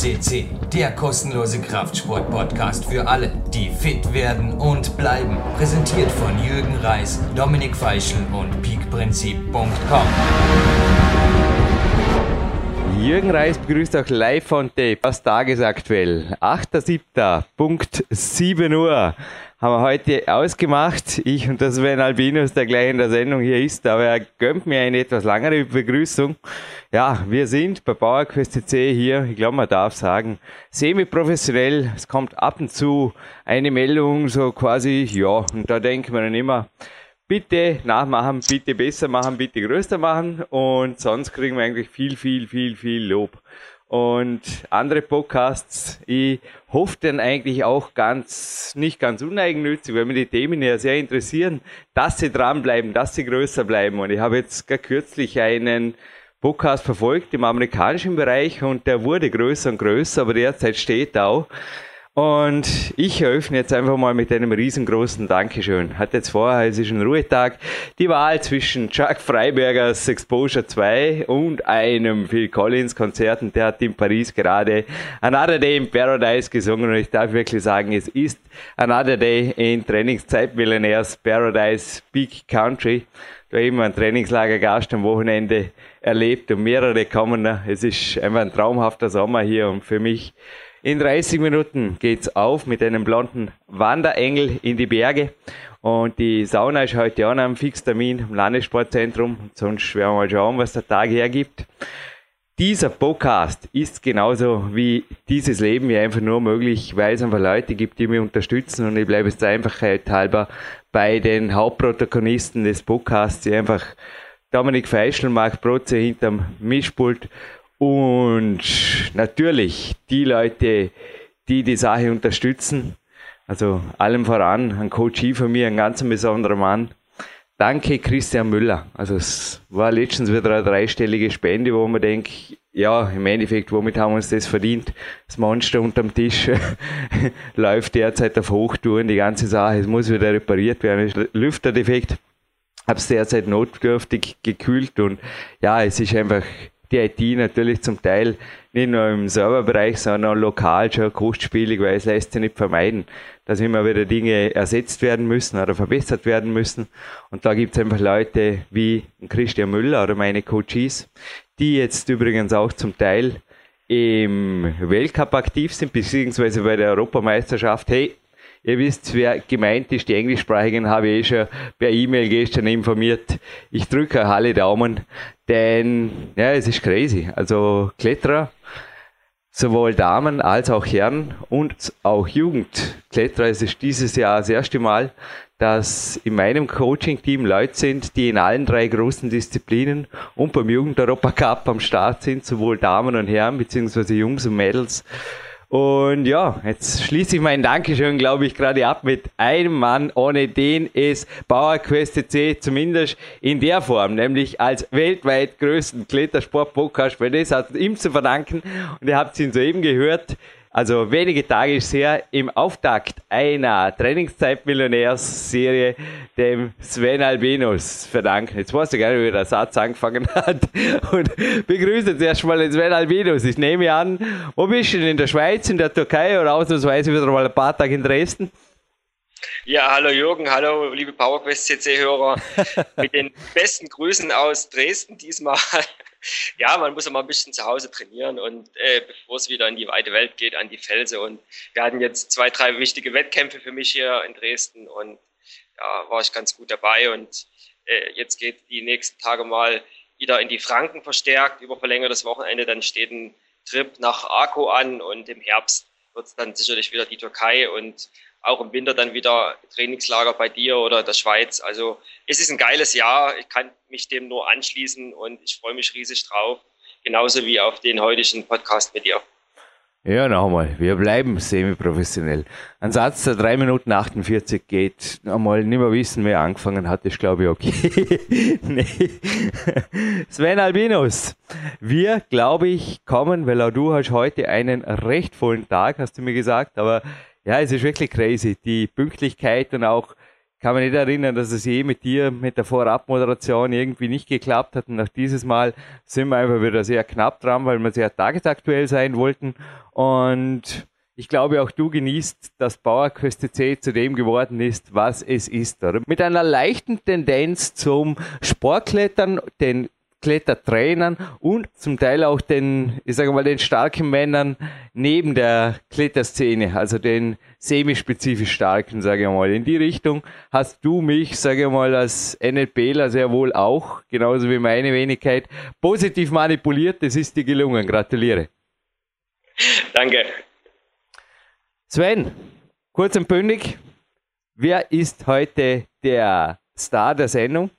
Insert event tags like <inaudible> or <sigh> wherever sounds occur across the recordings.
CC, der kostenlose Kraftsport-Podcast für alle, die fit werden und bleiben. Präsentiert von Jürgen Reis, Dominik Feischl und peakprinzip.com. Jürgen Reis begrüßt auch live von Tape aus Tagesaktuell. 8.7. Punkt 7 Uhr haben wir heute ausgemacht. Ich und das Sven Albinus, der gleich in der Sendung hier ist, aber er gönnt mir eine etwas langere Begrüßung. Ja, wir sind bei PowerQuest C hier, ich glaube, man darf sagen, semi-professionell. Es kommt ab und zu eine Meldung, so quasi, ja, und da denken wir dann immer, bitte nachmachen, bitte besser machen, bitte größer machen und sonst kriegen wir eigentlich viel, viel, viel, viel Lob. Und andere Podcasts, ich hoffe dann eigentlich auch ganz, nicht ganz uneigennützig, weil mir die Themen ja sehr interessieren, dass sie dranbleiben, dass sie größer bleiben. Und ich habe jetzt gar kürzlich einen Podcast verfolgt im amerikanischen Bereich und der wurde größer und größer, aber derzeit steht auch. Und ich eröffne jetzt einfach mal mit einem riesengroßen Dankeschön. Hat jetzt vorher, es ist ein Ruhetag, die Wahl zwischen Chuck Freibergers Exposure 2 und einem Phil Collins Konzert und der hat in Paris gerade Another Day in Paradise gesungen und ich darf wirklich sagen, es ist Another Day in Trainingszeit Millionärs Paradise Big Country. Da eben ein Trainingslagergast am Wochenende erlebt und mehrere kommen. Es ist einfach ein traumhafter Sommer hier und für mich in 30 Minuten geht's auf mit einem blonden Wanderengel in die Berge. Und die Sauna ist heute auch noch am Fixtermin im Landessportzentrum. Sonst werden wir mal schauen, was der Tag hergibt. Dieser Podcast ist genauso wie dieses Leben ja einfach nur möglich, weil es einfach Leute gibt, die mich unterstützen. Und ich bleibe jetzt einfach halber bei den Hauptprotagonisten des Podcasts, die einfach Dominik Feischl, Marc Protze hinterm Mischpult und natürlich die Leute, die die Sache unterstützen, also allem voran, ein Coach von mir, ein ganz besonderer Mann. Danke Christian Müller. Also es war letztens wieder eine dreistellige Spende, wo man denkt, ja, im Endeffekt, womit haben wir uns das verdient? Das Monster unterm Tisch <laughs> läuft derzeit auf Hochtouren, die ganze Sache, es muss wieder repariert werden, Lüfterdefekt. Habe es derzeit notdürftig gekühlt und ja, es ist einfach die IT natürlich zum Teil nicht nur im Serverbereich, sondern lokal schon kostspielig, weil es lässt sich nicht vermeiden, dass immer wieder Dinge ersetzt werden müssen oder verbessert werden müssen. Und da gibt es einfach Leute wie Christian Müller oder meine Coaches, die jetzt übrigens auch zum Teil im Weltcup aktiv sind, beziehungsweise bei der Europameisterschaft. Hey, Ihr wisst, wer gemeint ist, die Englischsprachigen habe ich eh schon per E-Mail gestern informiert. Ich drücke alle Daumen, denn ja, es ist crazy. Also Kletterer, sowohl Damen als auch Herren und auch Jugendkletterer. Es ist dieses Jahr das erste Mal, dass in meinem Coaching-Team Leute sind, die in allen drei großen Disziplinen und beim Jugend-Europa-Cup am Start sind, sowohl Damen und Herren, beziehungsweise Jungs und Mädels. Und ja, jetzt schließe ich mein Dankeschön, glaube ich, gerade ab mit einem Mann, ohne den es PowerQuest C zumindest in der Form, nämlich als weltweit größten Klettersport-Podcast, weil das hat ihm zu verdanken. Und ihr habt ihn soeben gehört. Also wenige Tage ist her im Auftakt einer Trainingszeit-Millionärs-Serie dem Sven Albinus verdanken. Jetzt weiß ich gar nicht, wie der Satz angefangen hat. Und begrüße jetzt erstmal den Sven Albinus. Ich nehme an, wo bist du denn? In der Schweiz, in der Türkei oder ausnahmsweise wieder mal ein paar Tage in Dresden? Ja, hallo Jürgen, hallo liebe PowerQuest CC-Hörer. <laughs> Mit den besten Grüßen aus Dresden diesmal ja, man muss immer ein bisschen zu Hause trainieren und äh, bevor es wieder in die weite Welt geht, an die Felsen. Und wir hatten jetzt zwei, drei wichtige Wettkämpfe für mich hier in Dresden und ja, war ich ganz gut dabei. Und äh, jetzt geht die nächsten Tage mal wieder in die Franken verstärkt über verlängertes Wochenende. Dann steht ein Trip nach Arco an und im Herbst wird es dann sicherlich wieder die Türkei und auch im Winter dann wieder Trainingslager bei dir oder der Schweiz. Also es ist ein geiles Jahr. Ich kann mich dem nur anschließen und ich freue mich riesig drauf. Genauso wie auf den heutigen Podcast mit dir. Ja, nochmal. Wir bleiben semi-professionell. Ein Satz, der 3 Minuten 48 geht, einmal nicht mehr wissen, wer angefangen hat, ist glaube ich okay. <laughs> nee. Sven Albinus, wir, glaube ich, kommen, weil auch du hast heute einen recht vollen Tag, hast du mir gesagt, aber ja, es ist wirklich crazy. Die Pünktlichkeit und auch kann mich nicht erinnern, dass es je mit dir, mit der Vorabmoderation irgendwie nicht geklappt hat. Und auch dieses Mal sind wir einfach wieder sehr knapp dran, weil wir sehr tagesaktuell sein wollten. Und ich glaube, auch du genießt, dass Bauerquest C zu dem geworden ist, was es ist. Oder? Mit einer leichten Tendenz zum Sportklettern, den Klettertrainern und zum Teil auch den, ich sage mal, den starken Männern neben der Kletterszene, also den semispezifisch starken, sage ich mal. In die Richtung hast du mich, sage ich mal, als NLPler sehr wohl auch, genauso wie meine Wenigkeit, positiv manipuliert. Das ist dir gelungen. Gratuliere. Danke. Sven, kurz und bündig, wer ist heute der Star der Sendung?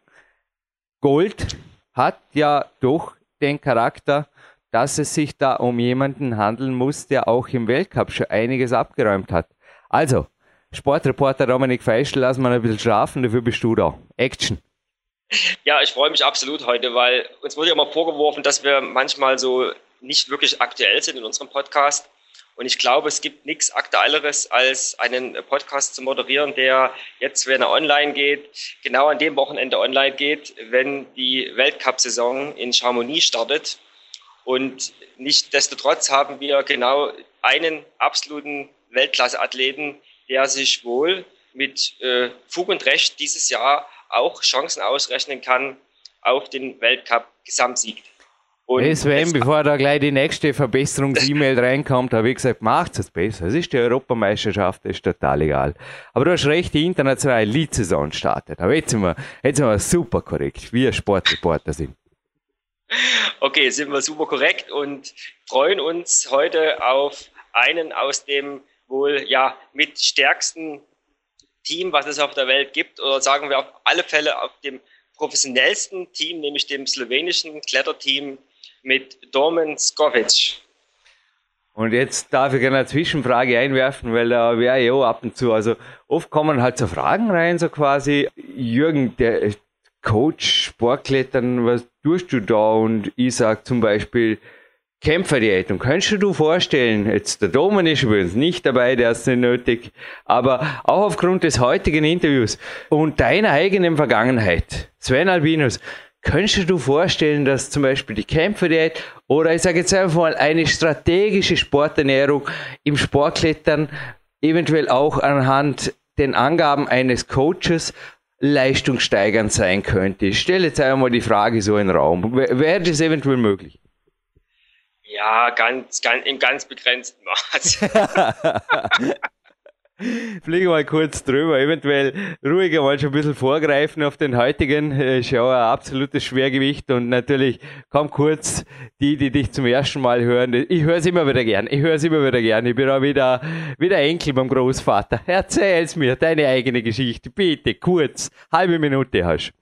Gold hat ja doch den Charakter, dass es sich da um jemanden handeln muss, der auch im Weltcup schon einiges abgeräumt hat. Also, Sportreporter Dominik Feischl, lass mal ein bisschen schlafen, dafür bist du da. Action. Ja, ich freue mich absolut heute, weil uns wurde ja mal vorgeworfen, dass wir manchmal so nicht wirklich aktuell sind in unserem Podcast. Und ich glaube, es gibt nichts Aktuelleres, als einen Podcast zu moderieren, der jetzt, wenn er online geht, genau an dem Wochenende online geht, wenn die Weltcup-Saison in Chamonix startet. Und nichtsdestotrotz haben wir genau einen absoluten Weltklasse-Athleten, der sich wohl mit äh, Fug und Recht dieses Jahr auch Chancen ausrechnen kann auf den Weltcup-Gesamtsieg. Und Sven, bevor da gleich die nächste Verbesserungs-E-Mail reinkommt, habe ich gesagt, macht es besser. Es ist die Europameisterschaft, das ist total egal. Aber du hast recht, die internationale Lead-Saison startet. Aber jetzt sind, wir, jetzt sind wir super korrekt, wie Sportreporter sind. Okay, sind wir super korrekt und freuen uns heute auf einen aus dem wohl ja mit stärksten Team, was es auf der Welt gibt, oder sagen wir auf alle Fälle auf dem professionellsten Team, nämlich dem slowenischen Kletterteam mit Domen Skovic. Und jetzt darf ich eine Zwischenfrage einwerfen, weil da wäre ja ab und zu, also oft kommen halt so Fragen rein, so quasi, Jürgen, der Coach, Sportklettern, was tust du da? Und ich sage zum Beispiel, Kämpferdiät. Und könntest du dir vorstellen, jetzt der Domen ist übrigens nicht dabei, der ist nicht nötig, aber auch aufgrund des heutigen Interviews und deiner eigenen Vergangenheit, Sven Albinus, Könntest du dir vorstellen, dass zum Beispiel die Kämpferdiät oder ich sage jetzt einfach mal eine strategische Sporternährung im Sportklettern eventuell auch anhand den Angaben eines Coaches leistungssteigernd sein könnte? Ich stelle jetzt einmal die Frage so in den Raum. Wäre das eventuell möglich? Ja, ganz, ganz, im ganz begrenzten Maß. <laughs> Fliege mal kurz drüber, eventuell ruhiger mal schon ein bisschen vorgreifen auf den heutigen. Äh, ist ja auch ein absolutes Schwergewicht und natürlich komm kurz die, die dich zum ersten Mal hören. Ich höre es immer wieder gern. Ich höre es immer wieder gern. Ich bin auch wieder, wieder Enkel beim Großvater. Erzähl's mir, deine eigene Geschichte. Bitte, kurz. Halbe Minute hast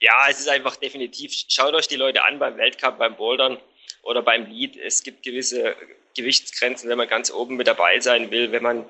Ja, es ist einfach definitiv. Schaut euch die Leute an beim Weltcup, beim Bouldern oder beim Lead. Es gibt gewisse Gewichtsgrenzen, wenn man ganz oben mit dabei sein will. Wenn man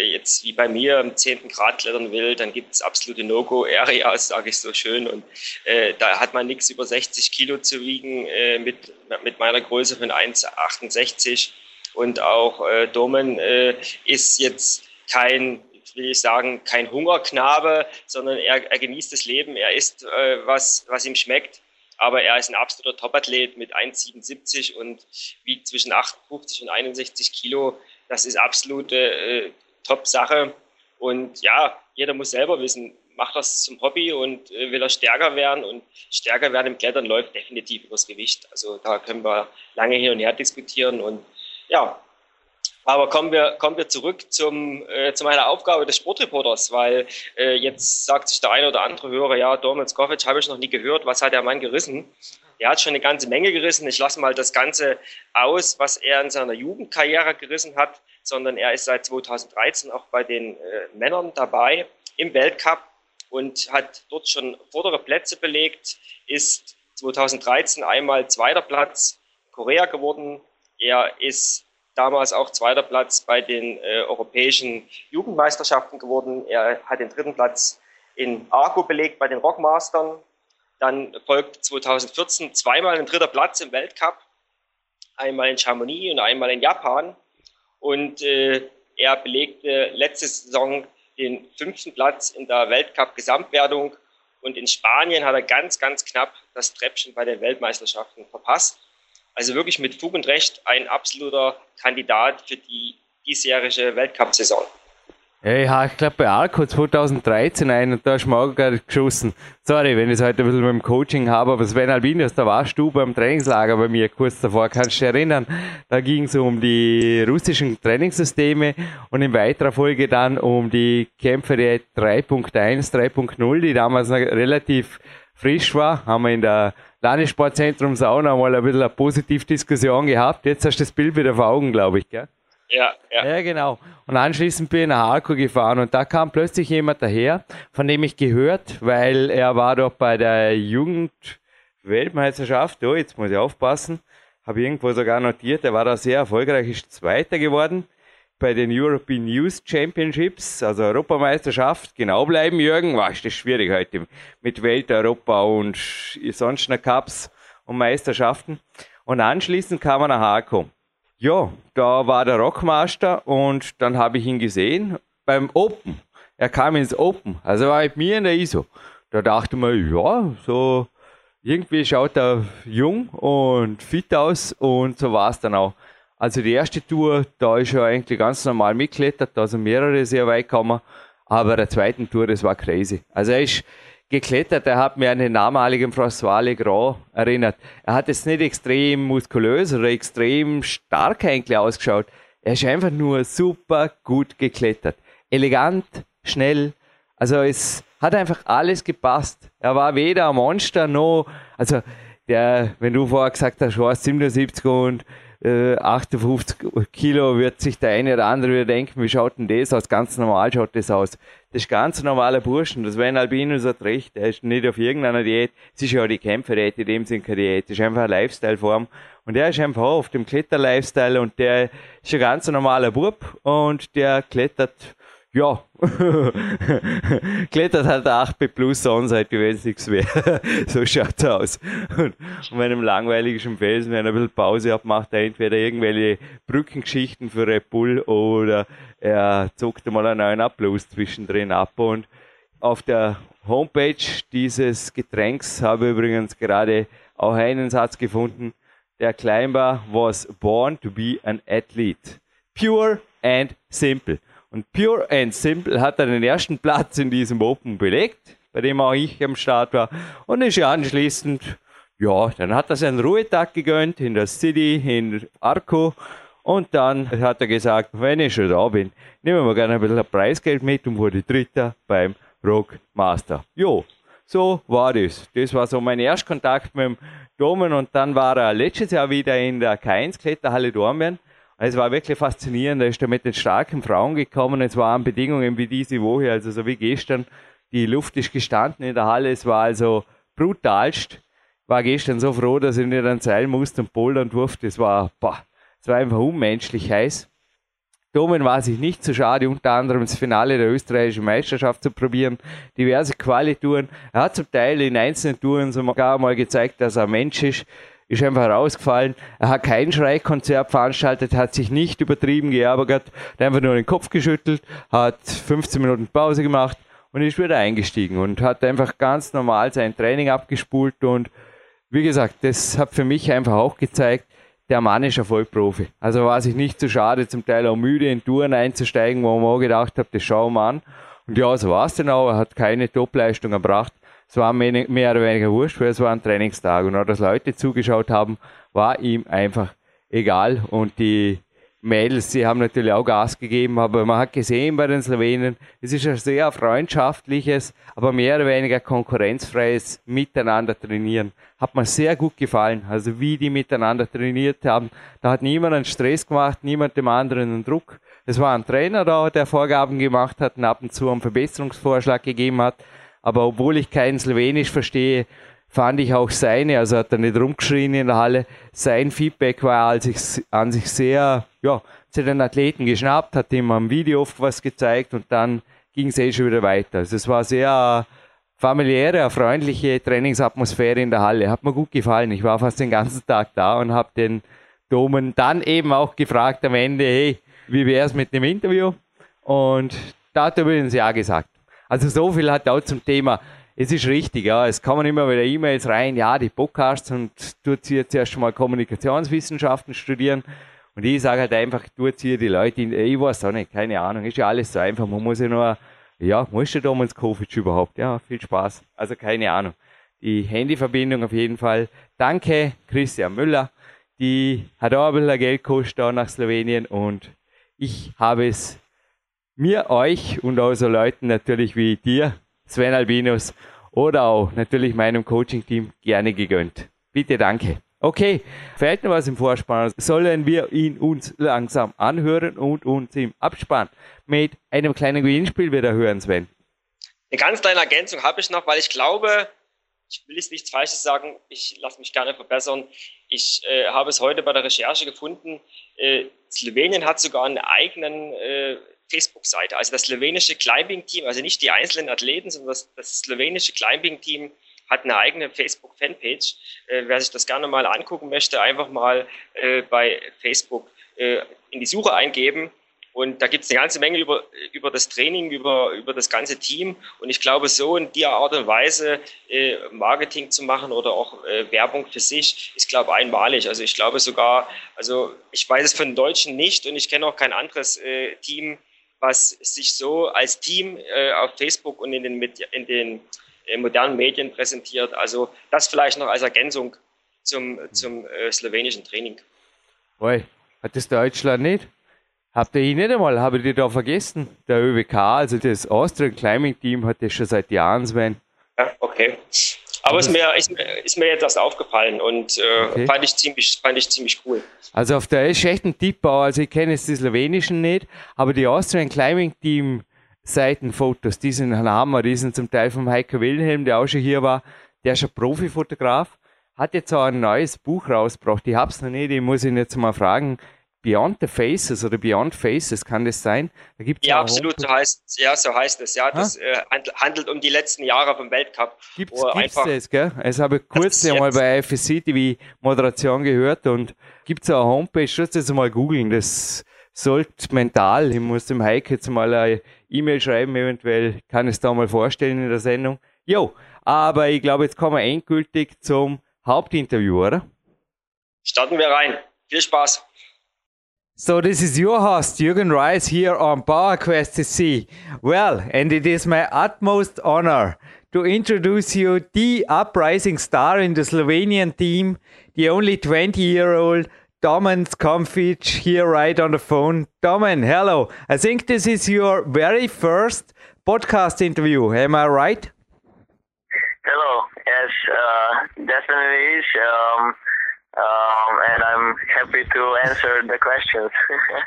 jetzt wie bei mir im 10. Grad klettern will, dann gibt es absolute No-Go-Areas, <laughs> sage ich so schön. Und äh, da hat man nichts über 60 Kilo zu wiegen äh, mit, mit meiner Größe von 1,68. Und auch äh, Domen äh, ist jetzt kein will ich sagen, kein Hungerknabe, sondern er, er genießt das Leben, er isst, äh, was, was ihm schmeckt aber er ist ein absoluter Topathlet mit 1,77 und wiegt zwischen 58 und 61 Kilo. Das ist absolute äh, Top-Sache. Und ja, jeder muss selber wissen, macht das zum Hobby und äh, will er stärker werden. Und stärker werden im Klettern läuft definitiv übers Gewicht. Also da können wir lange hin und her diskutieren. Und ja, aber kommen wir, kommen wir zurück zum, äh, zu meiner Aufgabe des Sportreporters, weil äh, jetzt sagt sich der eine oder andere Hörer, ja, Dorman Skovic habe ich noch nie gehört, was hat der Mann gerissen? Er hat schon eine ganze Menge gerissen. Ich lasse mal das Ganze aus, was er in seiner Jugendkarriere gerissen hat, sondern er ist seit 2013 auch bei den äh, Männern dabei im Weltcup und hat dort schon vordere Plätze belegt, ist 2013 einmal zweiter Platz Korea geworden. Er ist damals auch zweiter Platz bei den äh, europäischen Jugendmeisterschaften geworden. Er hat den dritten Platz in Argo belegt bei den Rockmastern. Dann folgt 2014 zweimal ein dritter Platz im Weltcup, einmal in Chamonix und einmal in Japan. Und äh, er belegte letzte Saison den fünften Platz in der Weltcup-Gesamtwertung und in Spanien hat er ganz, ganz knapp das Treppchen bei den Weltmeisterschaften verpasst. Also wirklich mit Fug und Recht ein absoluter Kandidat für die diesjährige Weltcup-Saison. Ja, ich glaube bei Arco 2013 ein und da hast du auch gerade geschossen. Sorry, wenn ich es heute ein bisschen mit dem Coaching habe, aber Sven Albinius, da warst du beim Trainingslager bei mir kurz davor, kannst du dich erinnern? Da ging es um die russischen Trainingssysteme und in weiterer Folge dann um die Kämpfe 3.1, 3.0, die damals noch relativ frisch war. Haben wir in der Landessportzentrum Sauna mal ein bisschen eine positive Diskussion gehabt. Jetzt hast du das Bild wieder vor Augen, glaube ich, gell? Ja, ja. Ja, genau. Und anschließend bin ich nach Arco gefahren und da kam plötzlich jemand daher, von dem ich gehört, weil er war doch bei der Jugendweltmeisterschaft, oh, jetzt muss ich aufpassen, habe irgendwo sogar notiert, er war da sehr erfolgreich, ist Zweiter geworden bei den European Youth Championships, also Europameisterschaft, genau bleiben, Jürgen, war das schwierig heute mit Welt, Europa und sonst noch Cups und Meisterschaften. Und anschließend kam er nach Arco. Ja, da war der Rockmaster und dann habe ich ihn gesehen beim Open. Er kam ins Open, also war mit mir in der ISO. Da dachte man, ja, so irgendwie schaut er jung und fit aus und so war es dann auch. Also die erste Tour, da ist er eigentlich ganz normal mitgeklettert, da sind mehrere sehr weit gekommen, aber der zweiten Tour, das war crazy. Also er ist geklettert. Er hat mir an den damaligen François Legrand erinnert. Er hat jetzt nicht extrem muskulös oder extrem stark eigentlich ausgeschaut. Er ist einfach nur super gut geklettert. Elegant, schnell. Also es hat einfach alles gepasst. Er war weder ein Monster noch, also der, wenn du vorher gesagt hast, war 77 und äh, 58 Kilo, wird sich der eine oder andere wieder denken, wie schaut denn das aus? Ganz normal schaut das aus. Das ist ganz normaler Burschen. Das Sven Albinus hat recht. Er ist nicht auf irgendeiner Diät. Es ist ja die Kämpferdiät, in dem Sinne keine Diät. Es ist einfach eine Lifestyle-Form. Und er ist einfach auf dem Kletter-Lifestyle und der ist ein ganz normaler Bub und der klettert ja, <laughs> klettert halt 8B plus Sonnenseite, es nichts wäre. so schaut's aus. Und, wenn einem langweilig im Felsen, wenn er ein bisschen Pause hat, macht er entweder irgendwelche Brückengeschichten für Red Bull oder er zockt mal einen neuen Upload zwischendrin ab. Und auf der Homepage dieses Getränks habe ich übrigens gerade auch einen Satz gefunden. Der Climber was born to be an athlete. Pure and simple. Und Pure and Simple hat dann den ersten Platz in diesem Open belegt, bei dem auch ich am Start war. Und ist ja anschließend, ja, dann hat er seinen Ruhetag gegönnt in der City, in Arco. Und dann hat er gesagt, wenn ich schon da bin, nehmen wir gerne ein bisschen Preisgeld mit und wurde Dritter beim Rock Master. Jo, so war das. Das war so mein Erstkontakt mit dem Domen und dann war er letztes Jahr wieder in der K1 Kletterhalle Dornbirn es war wirklich faszinierend. Er ist da mit den starken Frauen gekommen. Es waren Bedingungen wie diese Woche, also so wie gestern. Die Luft ist gestanden in der Halle. Es war also brutalst. War gestern so froh, dass ich nicht an Seil musste und bouldern durfte. Es war, war einfach unmenschlich heiß. Domen war sich nicht zu schade, unter anderem das Finale der österreichischen Meisterschaft zu probieren, diverse Qualitouren. Er hat zum Teil in einzelnen Touren sogar mal gezeigt, dass er Mensch ist ist einfach rausgefallen. Er hat kein Schreikonzert veranstaltet, hat sich nicht übertrieben geärgert, hat einfach nur den Kopf geschüttelt, hat 15 Minuten Pause gemacht und ist wieder eingestiegen und hat einfach ganz normal sein Training abgespult und wie gesagt, das hat für mich einfach auch gezeigt, der Mann ist ein Vollprofi. Also war sich nicht zu schade, zum Teil auch müde in Touren einzusteigen, wo man auch gedacht hat, das schauen wir an. Und ja, so war es dann auch. Er hat keine Topleistung erbracht es war mehr oder weniger wurscht, weil es war ein Trainingstag und auch, dass Leute zugeschaut haben, war ihm einfach egal und die Mädels, die haben natürlich auch Gas gegeben, aber man hat gesehen bei den Slowenen, es ist ein sehr freundschaftliches, aber mehr oder weniger konkurrenzfreies Miteinander trainieren. Hat mir sehr gut gefallen, also wie die miteinander trainiert haben. Da hat niemand einen Stress gemacht, niemand dem anderen einen Druck. Es war ein Trainer da, der Vorgaben gemacht hat und ab und zu einen Verbesserungsvorschlag gegeben hat. Aber obwohl ich kein Slowenisch verstehe, fand ich auch seine, also hat er nicht rumgeschrien in der Halle, sein Feedback war an sich, an sich sehr, ja, zu den Athleten geschnappt, hat ihm am Video oft was gezeigt und dann ging es eh schon wieder weiter. Also es war sehr familiäre, freundliche Trainingsatmosphäre in der Halle. Hat mir gut gefallen. Ich war fast den ganzen Tag da und habe den Domen dann eben auch gefragt am Ende, hey, wie wäre es mit dem Interview? Und da hat er übrigens ja gesagt. Also so viel hat auch zum Thema. Es ist richtig, ja. Es kommen immer wieder E-Mails rein, ja, die Podcasts und tut hier zuerst mal Kommunikationswissenschaften studieren. Und ich sage halt einfach, tut hier die Leute, in, ich weiß auch nicht, keine Ahnung, ist ja alles so einfach. Man muss ja nur, ja, musst du damals Covid überhaupt? Ja, viel Spaß. Also keine Ahnung. Die Handyverbindung auf jeden Fall. Danke, Christian Müller. Die hat auch ein bisschen Geld gekostet nach Slowenien und ich habe es mir, euch und auch so Leuten natürlich wie dir, Sven Albinus oder auch natürlich meinem Coaching-Team gerne gegönnt. Bitte danke. Okay, fällt noch was im Vorspann? Sollen wir ihn uns langsam anhören und uns im Abspann mit einem kleinen Gewinnspiel wieder hören, Sven? Eine ganz kleine Ergänzung habe ich noch, weil ich glaube, ich will jetzt nichts Falsches sagen, ich lasse mich gerne verbessern. Ich äh, habe es heute bei der Recherche gefunden. Äh, Slowenien hat sogar einen eigenen äh, Facebook-Seite. Also das slowenische Climbing-Team, also nicht die einzelnen Athleten, sondern das, das slowenische Climbing-Team hat eine eigene Facebook-Fanpage. Äh, wer sich das gerne mal angucken möchte, einfach mal äh, bei Facebook äh, in die Suche eingeben. Und da gibt es eine ganze Menge über, über das Training, über, über das ganze Team. Und ich glaube, so in der Art und Weise äh, Marketing zu machen oder auch äh, Werbung für sich, ist, glaube ich, einmalig. Also ich glaube sogar, also ich weiß es von Deutschen nicht und ich kenne auch kein anderes äh, Team, was sich so als Team äh, auf Facebook und in den, Medi in den äh, modernen Medien präsentiert. Also das vielleicht noch als Ergänzung zum, zum äh, slowenischen Training. Oi, hat das Deutschland nicht? Habt ihr ihn nicht einmal, habe ich die da vergessen? Der ÖWK, also das Austrian Climbing Team, hat das schon seit Jahren, Sven. Ja, okay. Aber ist mir, ist, ist mir jetzt erst aufgefallen und äh, okay. fand, ich ziemlich, fand ich ziemlich cool. Also auf der ist echt ein Tippbau, also ich kenne jetzt die slowenischen nicht, aber die Austrian Climbing Team Seitenfotos, die sind ein Hammer, die sind zum Teil vom Heiko Wilhelm, der auch schon hier war, der ist ein Profifotograf, hat jetzt auch ein neues Buch rausgebracht, ich hab's noch nicht, ich muss ihn jetzt mal fragen, Beyond the Faces oder Beyond Faces, kann das sein? Da gibt's ja, absolut, so heißt, ja, so heißt es. Ja, das äh, handelt um die letzten Jahre vom Weltcup. Gibt es das, gell? Also habe ich kurz ja mal bei IFSC TV Moderation gehört und gibt es auch eine Homepage, lass das mal googeln, das sollte mental, ich muss dem Heike jetzt mal eine E-Mail schreiben, eventuell kann ich es da mal vorstellen in der Sendung. Jo, aber ich glaube, jetzt kommen wir endgültig zum Hauptinterview, oder? Starten wir rein. Viel Spaß. So this is your host, Jürgen Reis, here on Power PowerQuest CC. Well, and it is my utmost honor to introduce you the uprising star in the Slovenian team, the only 20-year-old Domen Škofic here right on the phone. Domen, hello. I think this is your very first podcast interview. Am I right? Hello. Yes, uh, definitely is. Um, um, and I'm happy to answer the questions.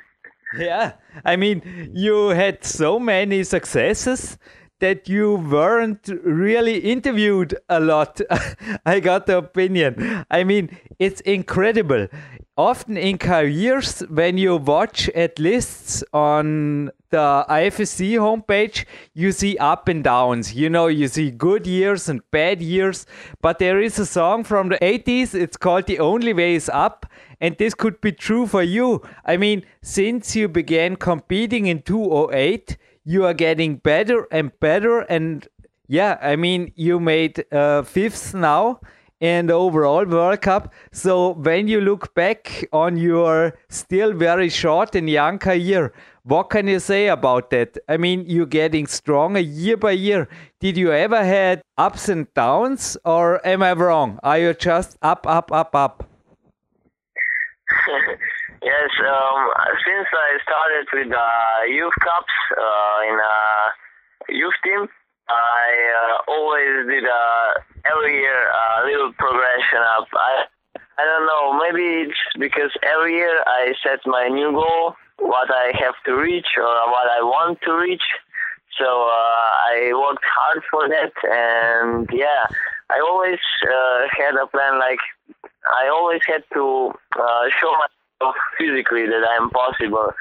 <laughs> yeah, I mean, you had so many successes that you weren't really interviewed a lot. <laughs> I got the opinion. I mean, it's incredible often in careers when you watch at lists on the IFSC homepage you see up and downs. You know you see good years and bad years. But there is a song from the 80s it's called the only way is up and this could be true for you. I mean since you began competing in 2008, you are getting better and better. And yeah i mean you made uh, fifth now and overall World Cup. So when you look back on your still very short and young career, what can you say about that? I mean, you're getting stronger year by year. Did you ever had ups and downs, or am I wrong? Are you just up, up, up, up? <laughs> yes, um, since I started with the uh, youth cups uh, in a youth team, I uh, always did uh, every year a little progression up. I I don't know. Maybe it's because every year I set my new goal, what I have to reach or what I want to reach. So uh, I worked hard for that, and yeah, I always uh, had a plan. Like I always had to uh, show myself physically that I'm possible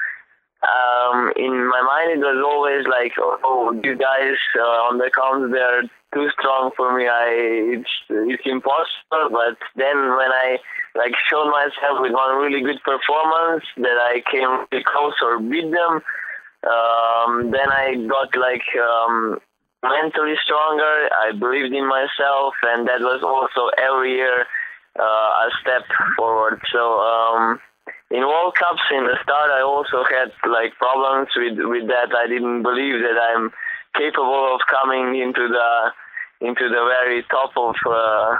um, in my mind it was always like, oh, you guys uh, on the counts they're too strong for me. I it's it's impossible. But then when I like showed myself with one really good performance that I came close or beat them, Um, then I got like um, mentally stronger. I believed in myself, and that was also every year uh, a step forward. So um, in World Cups in the start, I also had like problems with with that. I didn't believe that I'm capable of coming into the into the very top of. Uh,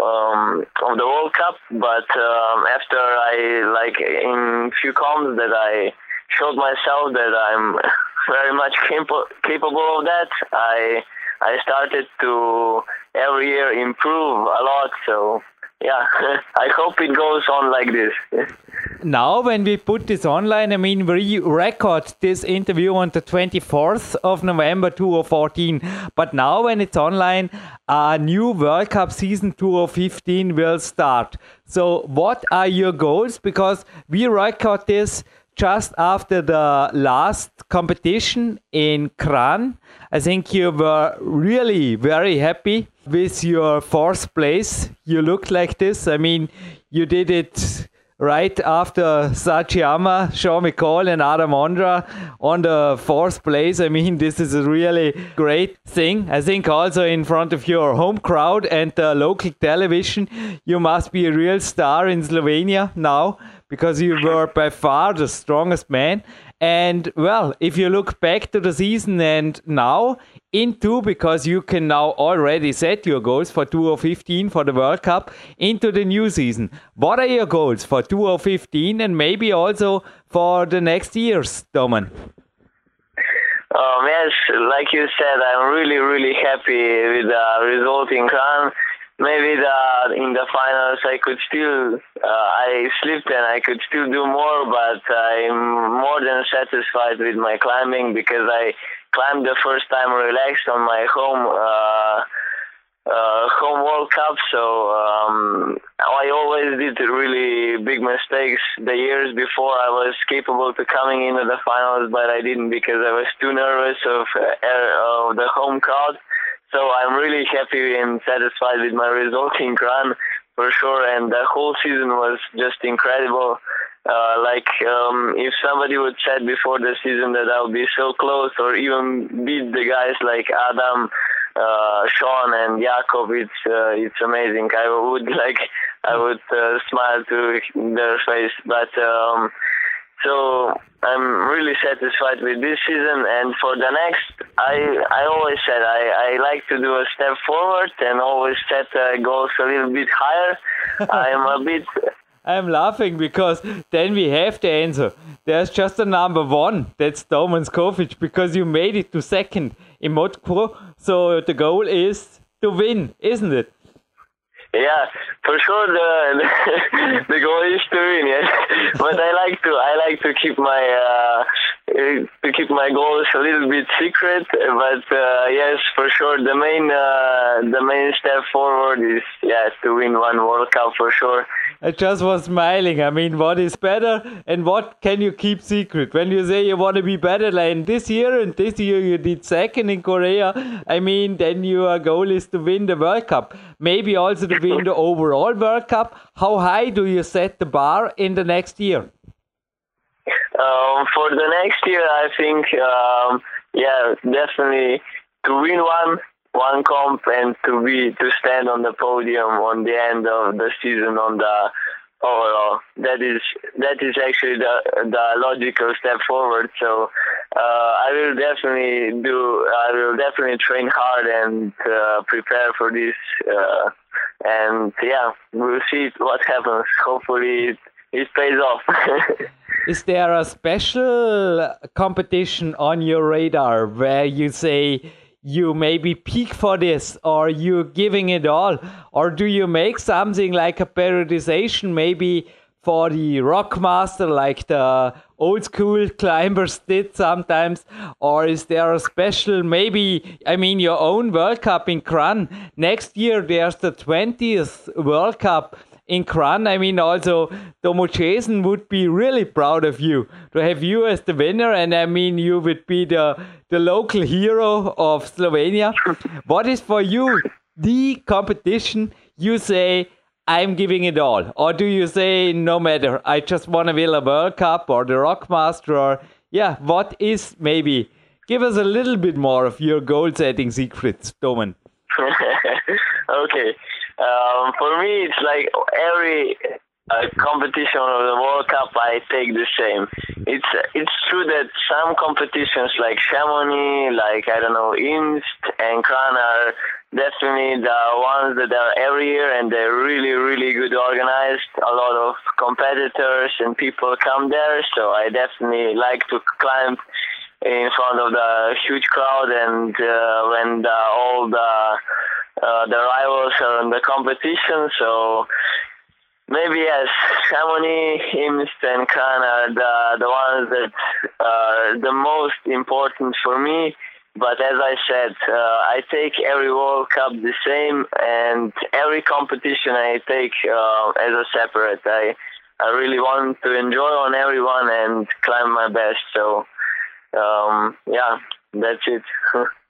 um, of the World Cup, but um, after I like in few comps that I showed myself that I'm <laughs> very much cap- capable of that. I I started to every year improve a lot. So yeah, <laughs> I hope it goes on like this. <laughs> now, when we put this online, I mean, we record this interview on the 24th of November 2014. But now, when it's online, a new World Cup season 2015 will start. So, what are your goals? Because we record this just after the last competition in Kranj. I think you were really very happy with your fourth place. You looked like this. I mean, you did it right after Sachi Amma, Sean McColl, and Adam Ondra on the fourth place. I mean, this is a really great thing. I think also in front of your home crowd and the local television, you must be a real star in Slovenia now because you were by far the strongest man. And well, if you look back to the season and now into, because you can now already set your goals for 2015 for the World Cup into the new season. What are your goals for 2015 and maybe also for the next years, Domen? Um, yes, like you said, I'm really, really happy with the result in Kranj maybe the in the finals I could still uh, I slipped and I could still do more, but I'm more than satisfied with my climbing because I climbed the first time relaxed on my home uh, uh, home World Cup. So um, I always did really big mistakes the years before I was capable to coming into the finals, but I didn't because I was too nervous of uh, of the home crowd. So I'm really happy and satisfied with my resulting run for sure. And the whole season was just incredible. Uh, like um, if somebody would said before the season that I'll be so close or even beat the guys like Adam, uh, Sean and Jakob, it's uh, it's amazing. I would <laughs> like I would uh, smile to their face, but um, so I'm really satisfied with this season, and for the next, I I always said I, I like to do a step forward and always set uh, goals a little bit higher. I'm a bit. <laughs> I'm laughing because then we have the answer. There's just a number one. That's Domen Škofic because you made it to second in Mokpo. So the goal is to win, isn't it? Yeah, for sure the, the, <laughs> the goal is to win, yes. but I like to I like to keep my uh, to keep my goals a little bit secret. But uh, yes, for sure the main uh, the main step forward is yes to win one World Cup for sure. I just was smiling. I mean, what is better and what can you keep secret? When you say you want to be better like this year and this year you did second in Korea, I mean, then your goal is to win the World Cup. Maybe also to win the <laughs> overall World Cup. How high do you set the bar in the next year? Um, for the next year, I think, um, yeah, definitely to win one one comp and to be to stand on the podium on the end of the season on the overall. That is that is actually the the logical step forward. So uh, I will definitely do. I will definitely train hard and uh, prepare for this. Uh, and yeah, we'll see what happens. Hopefully, it, pays off. <laughs> is there a special competition on your radar where you say? you maybe peak for this or you giving it all or do you make something like a periodization maybe for the rock master like the old school climbers did sometimes or is there a special maybe i mean your own world cup in Kranj next year there's the 20th world cup in Kranj. I mean, also Tomo Česen would be really proud of you to have you as the winner, and I mean, you would be the the local hero of Slovenia. <laughs> what is for you the competition? You say. I'm giving it all. Or do you say, no matter, I just want to win a World Cup or the Rockmaster or yeah, what is maybe give us a little bit more of your goal setting secrets, Domen. <laughs> okay. Um, for me, it's like every uh, competition of the World Cup, I take the same. It's it's true that some competitions like Chamonix, like I don't know, Imst and Kranj are definitely the ones that are every year and they're really really good organized. A lot of competitors and people come there, so I definitely like to climb in front of the huge crowd and uh, when the, all the uh, the rivals in the competition. So maybe yes, Chamonix, Imst, and Kranj are the the ones that are the most important for me. But as I said, uh, I take every World Cup the same, and every competition I take uh, as a separate. I I really want to enjoy on everyone and climb my best. So um, yeah, that's it. <laughs>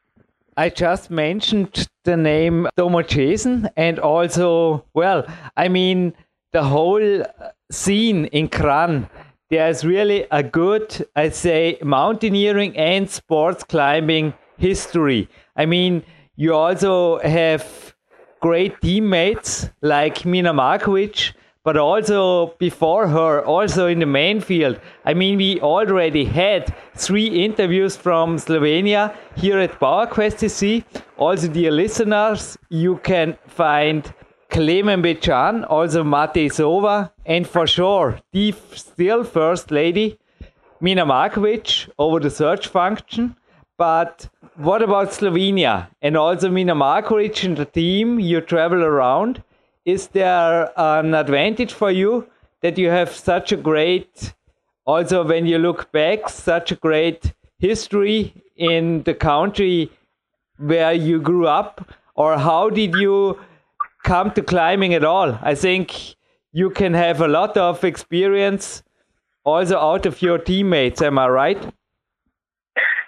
I just mentioned the name Tomo Česen and also, well, I mean, the whole uh, scene in Kranj. There's really a good, I'd say, mountaineering and sports climbing history. I mean, you also have great teammates like Mina Markovic, but also before her, also in the main field. I mean, we already had three interviews from Slovenia here at PowerQuest CC. Also, dear listeners, you can find Klemen Bečan, also Matej Sova, and for sure, the still first lady, Mina Markovic, over the search function. But what about Slovenia and also Mina Markovic and the team you travel around? Is there an advantage for you that you have such a great, also when you look back, such a great history in the country where you grew up? Or how did you come to climbing at all? I think you can have a lot of experience also out of your teammates, am I right?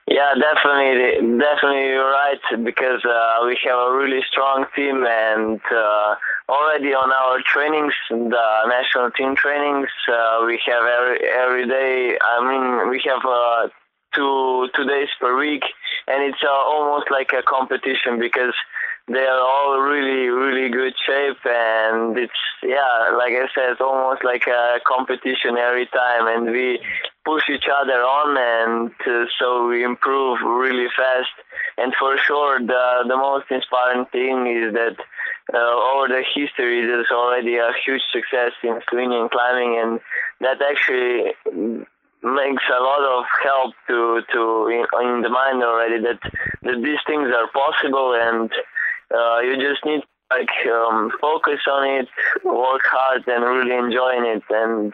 Yeah, definitely, definitely you're right because uh, we have a really strong team and uh, already on our trainings, the national team trainings, uh, we have every every day. I mean, we have uh, two two days per week, and it's uh, almost like a competition because they are all really really good shape, and it's yeah, like I said, almost like a competition every time, and we push each other on, and so we improve really fast. And for sure, the the most inspiring thing is that uh, over the history, there's already a huge success in Slovenian climbing, and that actually makes a lot of help to to in, in the mind already that that these things are possible, and uh, you just need like um, focus on it, work hard, and really enjoying it, and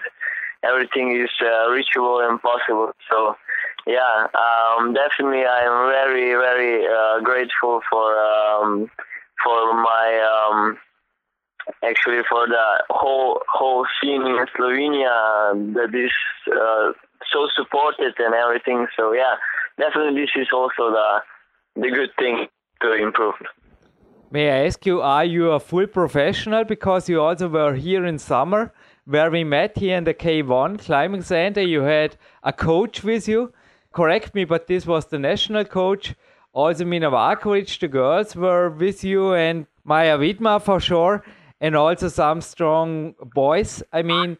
everything is uh, reachable and possible. So. Yeah, um, definitely. I'm very, very uh, grateful for um, for my um, actually for the whole whole scene in Slovenia that is uh, so supported and everything. So yeah, definitely this is also the the good thing to improve. May I ask you, are you a full professional because you also were here in summer where we met here in the K1 climbing center? You had a coach with you. Correct me, but this was the national coach also Mina Markovic, the girls were with you, and Maja Vidmar for sure, and also some strong boys. I mean,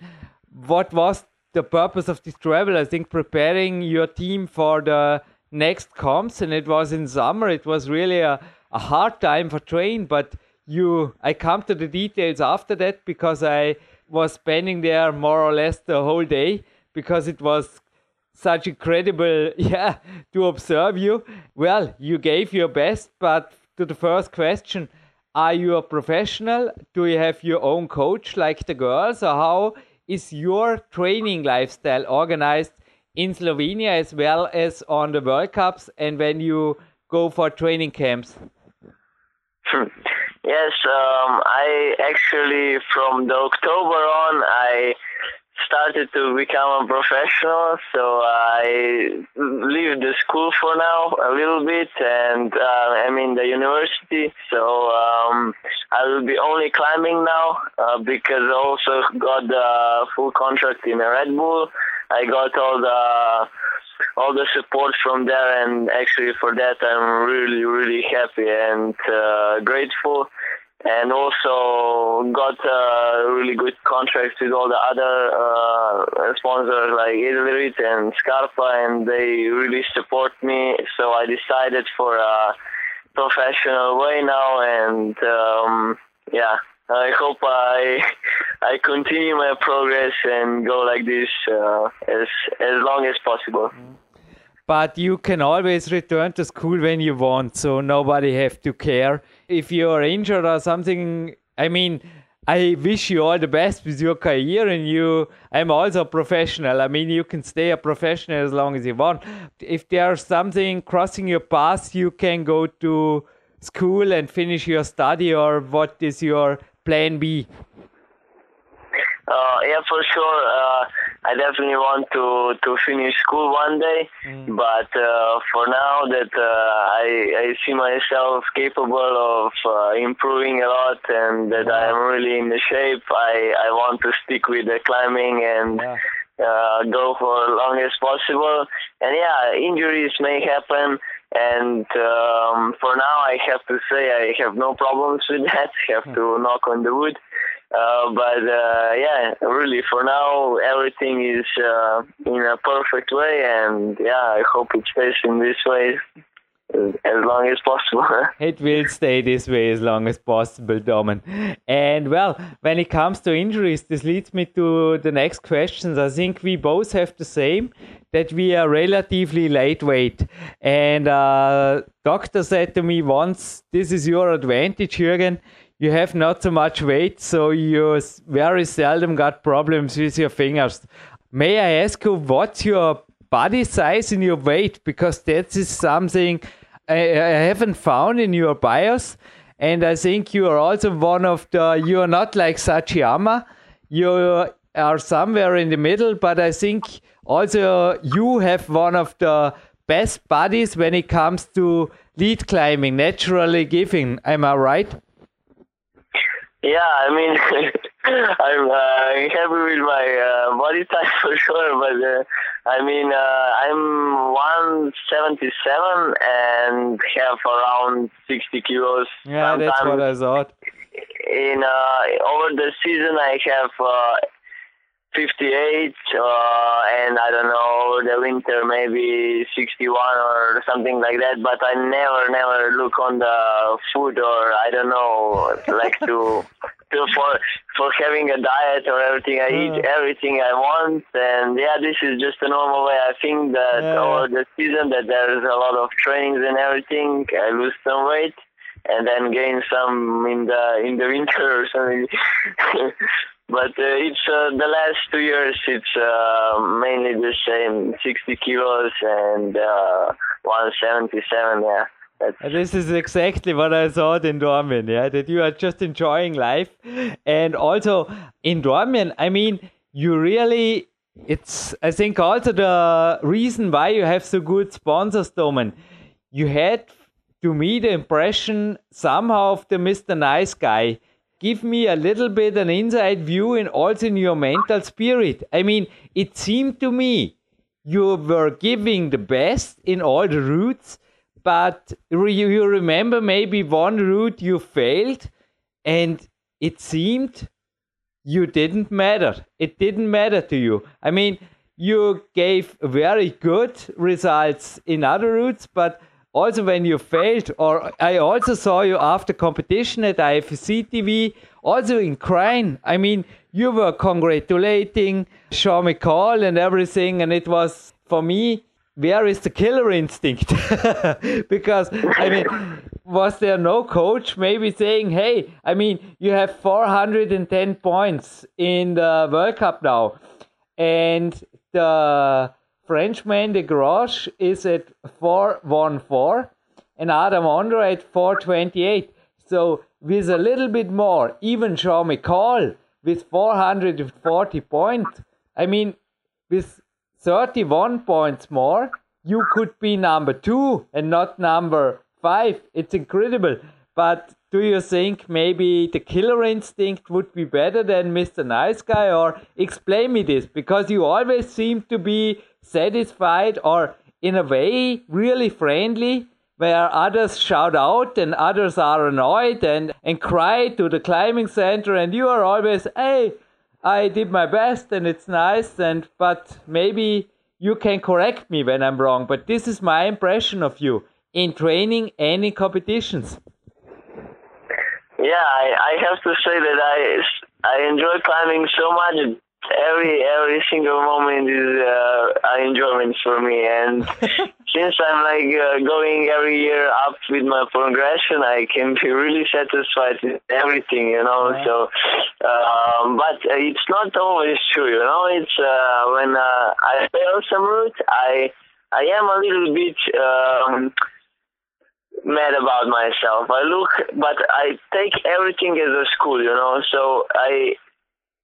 what was the purpose of this travel? I think preparing your team for the next comps, and it was in summer. It was really a, a hard time for train, but you, I come to the details after that because I was spending there more or less the whole day because it was such incredible, <laughs> yeah, to observe you. Well, you gave your best, but to the first question, are you a professional? Do you have your own coach like the girls, or how is your training lifestyle organized in Slovenia as well as on the World Cups and when you go for training camps? Hmm. Yes, um, I actually from the October on I started to become a professional, so I leave the school for now a little bit, and uh, I'm in the university. So um, I will be only climbing now uh, because I also got the full contract in Red Bull. I got all the all the support from there, and actually for that I'm really really happy and uh, grateful. And also got a really good contracts with all the other uh, sponsors like Edelrid and Scarpa, and they really support me. So I decided for a professional way now, and um, yeah, I hope I I continue my progress and go like this uh, as as long as possible. But you can always return to school when you want, so nobody have to care if you are injured or something. I mean, I wish you all the best with your career, and you. I'm also a professional. I mean, you can stay a professional as long as you want. If there's something crossing your path, you can go to school and finish your study, or what is your plan B? Uh, yeah, for sure. Uh, I definitely want to to finish school one day, mm. but uh, for now that uh, I I see myself capable of uh, improving a lot and that I am really in the shape, I I want to stick with the climbing and. Yeah. Uh, go for as long as possible, and yeah, injuries may happen, and um, for now, I have to say I have no problems with that. I <laughs> have to knock on the wood. Uh, but uh, yeah, really, for now, everything is uh, in a perfect way, and yeah, I hope it stays in this way as long as possible. it will stay this way as long as possible, Domen. And well, when it comes to injuries, this leads me to the next questions. I think we both have the same that we are relatively lightweight. And uh, doctor said to me once, "This is your advantage, Jürgen." You have not so much weight, so you very seldom got problems with your fingers. May I ask you what's your body size and your weight? Because that is something I, I haven't found in your bios. And I think you are also one of the, you are not like Sachi Amma. You are somewhere in the middle, but I think also you have one of the best bodies when it comes to lead climbing, naturally giving. Am I right? Yeah, I mean, <laughs> I'm uh, happy with my uh, body type for sure, but uh, I mean, uh, I'm 177 and have around 60 kilos. Yeah, Sometimes that's what I thought. In uh, over the season, I have uh, 58 uh, and I don't know the winter maybe 61 or something like that but I never never look on the food or I don't know like to to for for having a diet or everything. I eat everything I want and yeah this is just a normal way. I think that yeah. over the season that there's a lot of trainings and everything I lose some weight and then gain some in the in the winter or something <laughs> But uh, it's uh, the last two years. It's uh, mainly the same, 60 kilos and 177. Yeah. That's this is exactly what I thought in Dornbirn, yeah, that you are just enjoying life. And also in Dornbirn, I mean, you really, it's, I think, also the reason why you have so good sponsors, Domen. You had, to me, the impression somehow of the Mr. Nice Guy give me a little bit an inside view and also in your mental spirit. I mean, it seemed to me you were giving the best in all the routes, but you remember maybe one route you failed and it seemed you didn't matter. It didn't matter to you. I mean, you gave very good results in other routes, but also when you failed, or I also saw you after competition at IFSC TV, also in crying. I mean, you were congratulating Sean McColl and everything, and it was for me, where is the killer instinct? <laughs> because I mean, was there no coach maybe saying, "Hey, I mean, you have 410 points in the World Cup now, and the Frenchman Desgranges is at 414 and Adam Ondra at 428. So with a little bit more, even Sean McColl with 440 points, I mean, with 31 points more, you could be number two and not number five. It's incredible. But do you think maybe the killer instinct would be better than Mr. Nice Guy? Or explain me this because you always seem to be satisfied or in a way really friendly where others shout out and others are annoyed and, and cry to the climbing center and you are always hey i did my best and it's nice and but maybe you can correct me when i'm wrong but this is my impression of you in training and in competitions. Yeah i, I have to say that i i enjoy climbing so much every every single moment is uh, an enjoyment for me and <laughs> since i'm like uh, going every year up with my progression i can be really satisfied with everything you know yeah. so um, but uh, it's not always true you know it's uh, when uh, i fail some route i i am a little bit um, mad about myself. I look, but I take everything as a school, you know. So I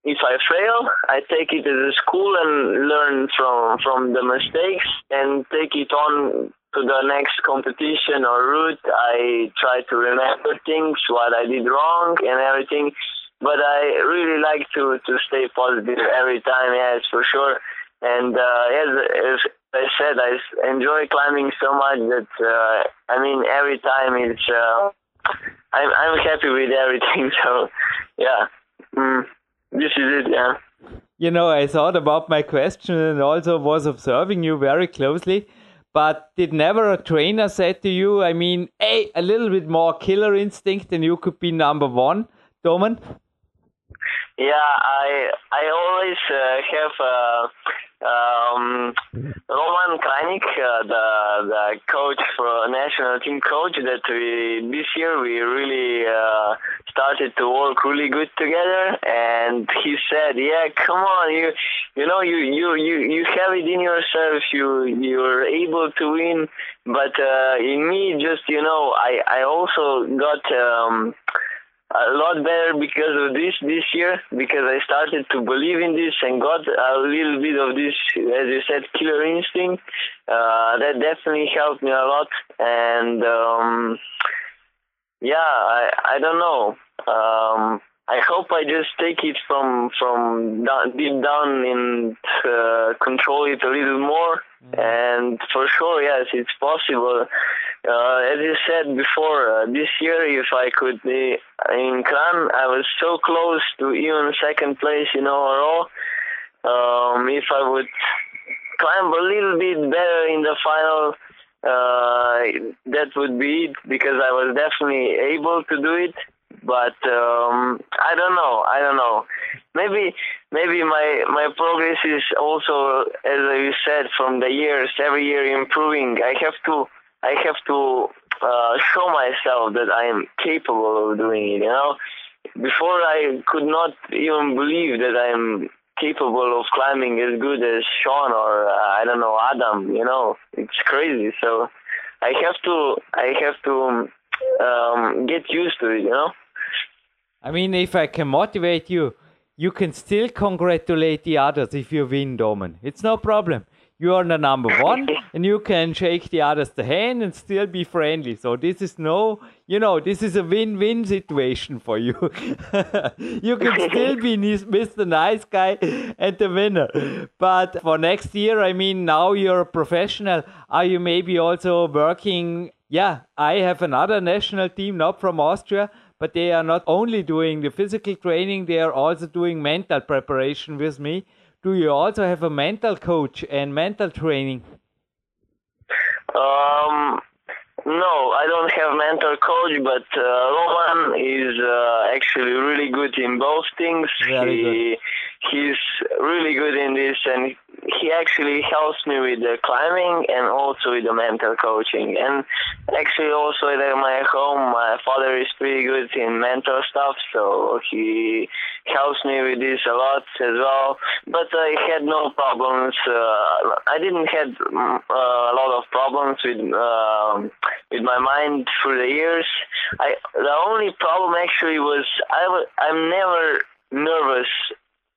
if I fail, I take it to a school and learn from from the mistakes and take it on to the next competition or route. I try to remember things, what I did wrong and everything. But I really like to to stay positive every time. Yes, for sure. And uh, as, as I said, I enjoy climbing so much that uh, I mean every time it's. Uh, I'm I'm happy with everything. <laughs> So, yeah. Mm. This is it, yeah. You know, I thought about my question and also was observing you very closely. But did never a trainer say to you, I mean, hey, a little bit more killer instinct and you could be number one, Domen? Yeah, I I always uh, have uh, um, Roman Krajnik, uh, the the coach for national team coach. That we this year we really uh, started to work really good together. And he said, "Yeah, come on, you you know you you you you have it in yourself. You you're able to win. But uh, in me, just you know, I I also got." Um, a lot better because of this this year because I started to believe in this and got a little bit of this as you said killer instinct. Uh, that definitely helped me a lot. And um, yeah I I don't know. Um, I hope I just take it from from down, deep down and uh, control it a little more mm. and for sure yes it's possible uh, as you said before, uh, this year, if I could be in Kranj, I was so close to even second place in overall. Um, if I would climb a little bit better in the final, uh, that would be it because I was definitely able to do it. But um, I don't know. I don't know. Maybe maybe my my progress is also, as you said, from the years, every year improving. I have to I have to uh, show myself that I am capable of doing it. You know, before I could not even believe that I am capable of climbing as good as Sean or uh, I don't know Adam. You know, it's crazy. So I have to I have to um, get used to it. You know. I mean, if I can motivate you, you can still congratulate the others if you win, Domen. It's no problem. You are the number one and you can shake the others the hand and still be friendly. So this is no you know this is a win-win situation for you. <laughs> You can still be mr nice guy and the winner. But for next year i mean now you're a professional. Are you maybe also working? Yeah i have another national team not from austria but they are not only doing the physical training they are also doing mental preparation with me do you also have a mental coach and mental training? Um, no, I don't have mental coach, but uh, Roman is uh, actually really good in both things. Very he, good. He's really good in this, and he actually helps me with the climbing and also with the mental coaching. And actually, also at my home, my father is pretty good in mental stuff, so he helps me with this a lot as well. But I had no problems. Uh, I didn't mm, uh, a lot of problems with uh, with my mind through the years. I the only problem actually was I w- I'm never nervous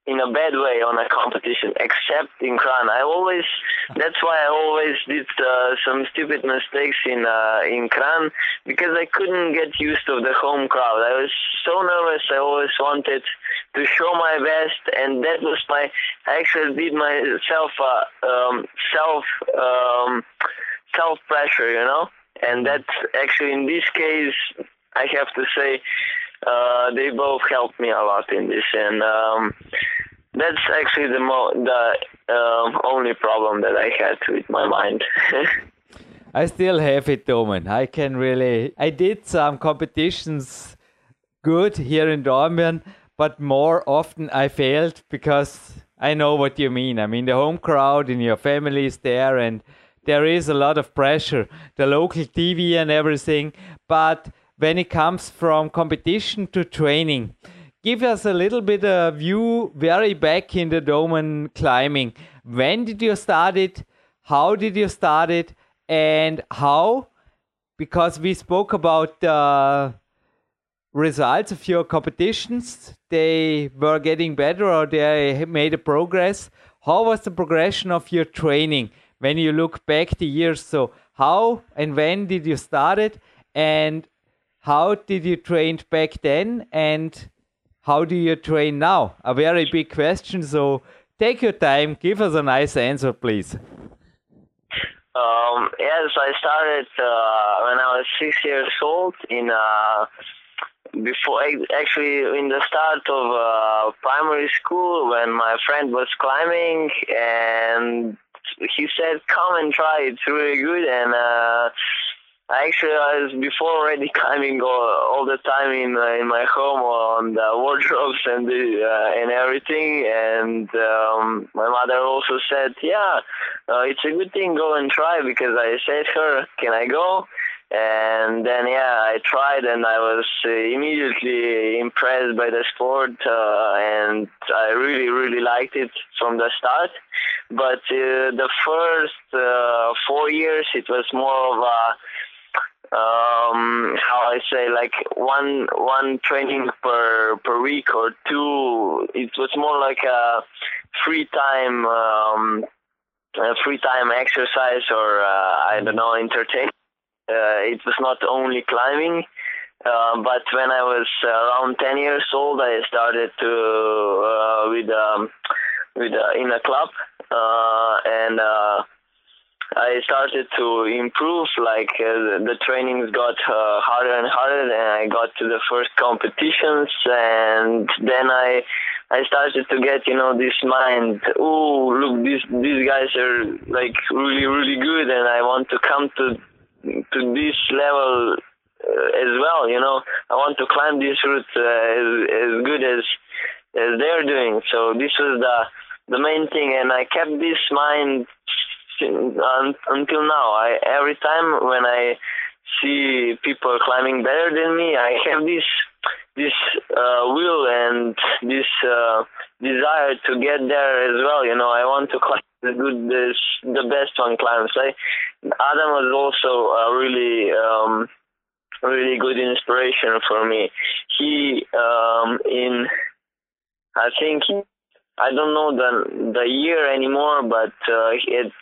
in a bad way on a competition, except in Kranj. I always, that's why I always did uh, some stupid mistakes in uh, in Kranj because I couldn't get used to the home crowd. I was so nervous. I always wanted to show my best, and that was my. I actually did myself uh, um, self um, self pressure, you know, and that actually in this case, I have to say uh, they both helped me a lot in this, and um, that's actually the mo- the uh, only problem that I had with my mind. <laughs> I still have it, Domen. I can really. I did some competitions good here in Dornbirn, but more often I failed because I know what you mean. I mean, the home crowd and your family is there, and there is a lot of pressure, the local TV and everything. But when it comes from competition to training. Give us a little bit of view very back in the Domen climbing. When did you start it? How did you start it? And how? Because we spoke about the results of your competitions. They were getting better or they made a progress. How was the progression of your training when you look back the years? So how and when did you start it? And how did you train back then and how do you train now? A very big question. So take your time, give us a nice answer, please. Um, yes, I started uh, when I was six years old. In uh, before actually in the start of uh, primary school, when my friend was climbing, and he said, "Come and try. It's really good." And uh, Actually, I was before already <laughs> climbing all, all the time in uh, in my home on the wardrobes and the, uh, and everything. And um, my mother also said, "Yeah, uh, it's a good thing. Go and try." Because I said her, "Can I go?" And then yeah, I tried and I was uh, immediately impressed by the sport uh, and I really really liked it from the start. But uh, the first uh, four years, it was more of a um, how I say like one one training per per week or two. It was more like a free time um, a free time exercise or uh, I don't know entertainment. Uh, it was not only climbing. Uh, but when I was around 10 years old, I started to uh, with um, with uh, in a club, uh, and I started to improve. Like uh, the trainings got uh, harder and harder, and I got to the first competitions, and then I I started to get you know this mind. Oh, look, these these guys are like really really good, and I want to come to to this level uh, as well. You know, I want to climb this route uh, as as good as as they're doing. So this was the the main thing, and I kept this mind until now. I every time when I see people climbing better than me, I have this this uh, will and this uh, desire to get there as well. You know, I want to climb the good, the best one climbs. I, Adam was also a really, um, really good inspiration for me. He, um, in, I think I don't know the the year anymore, but uh,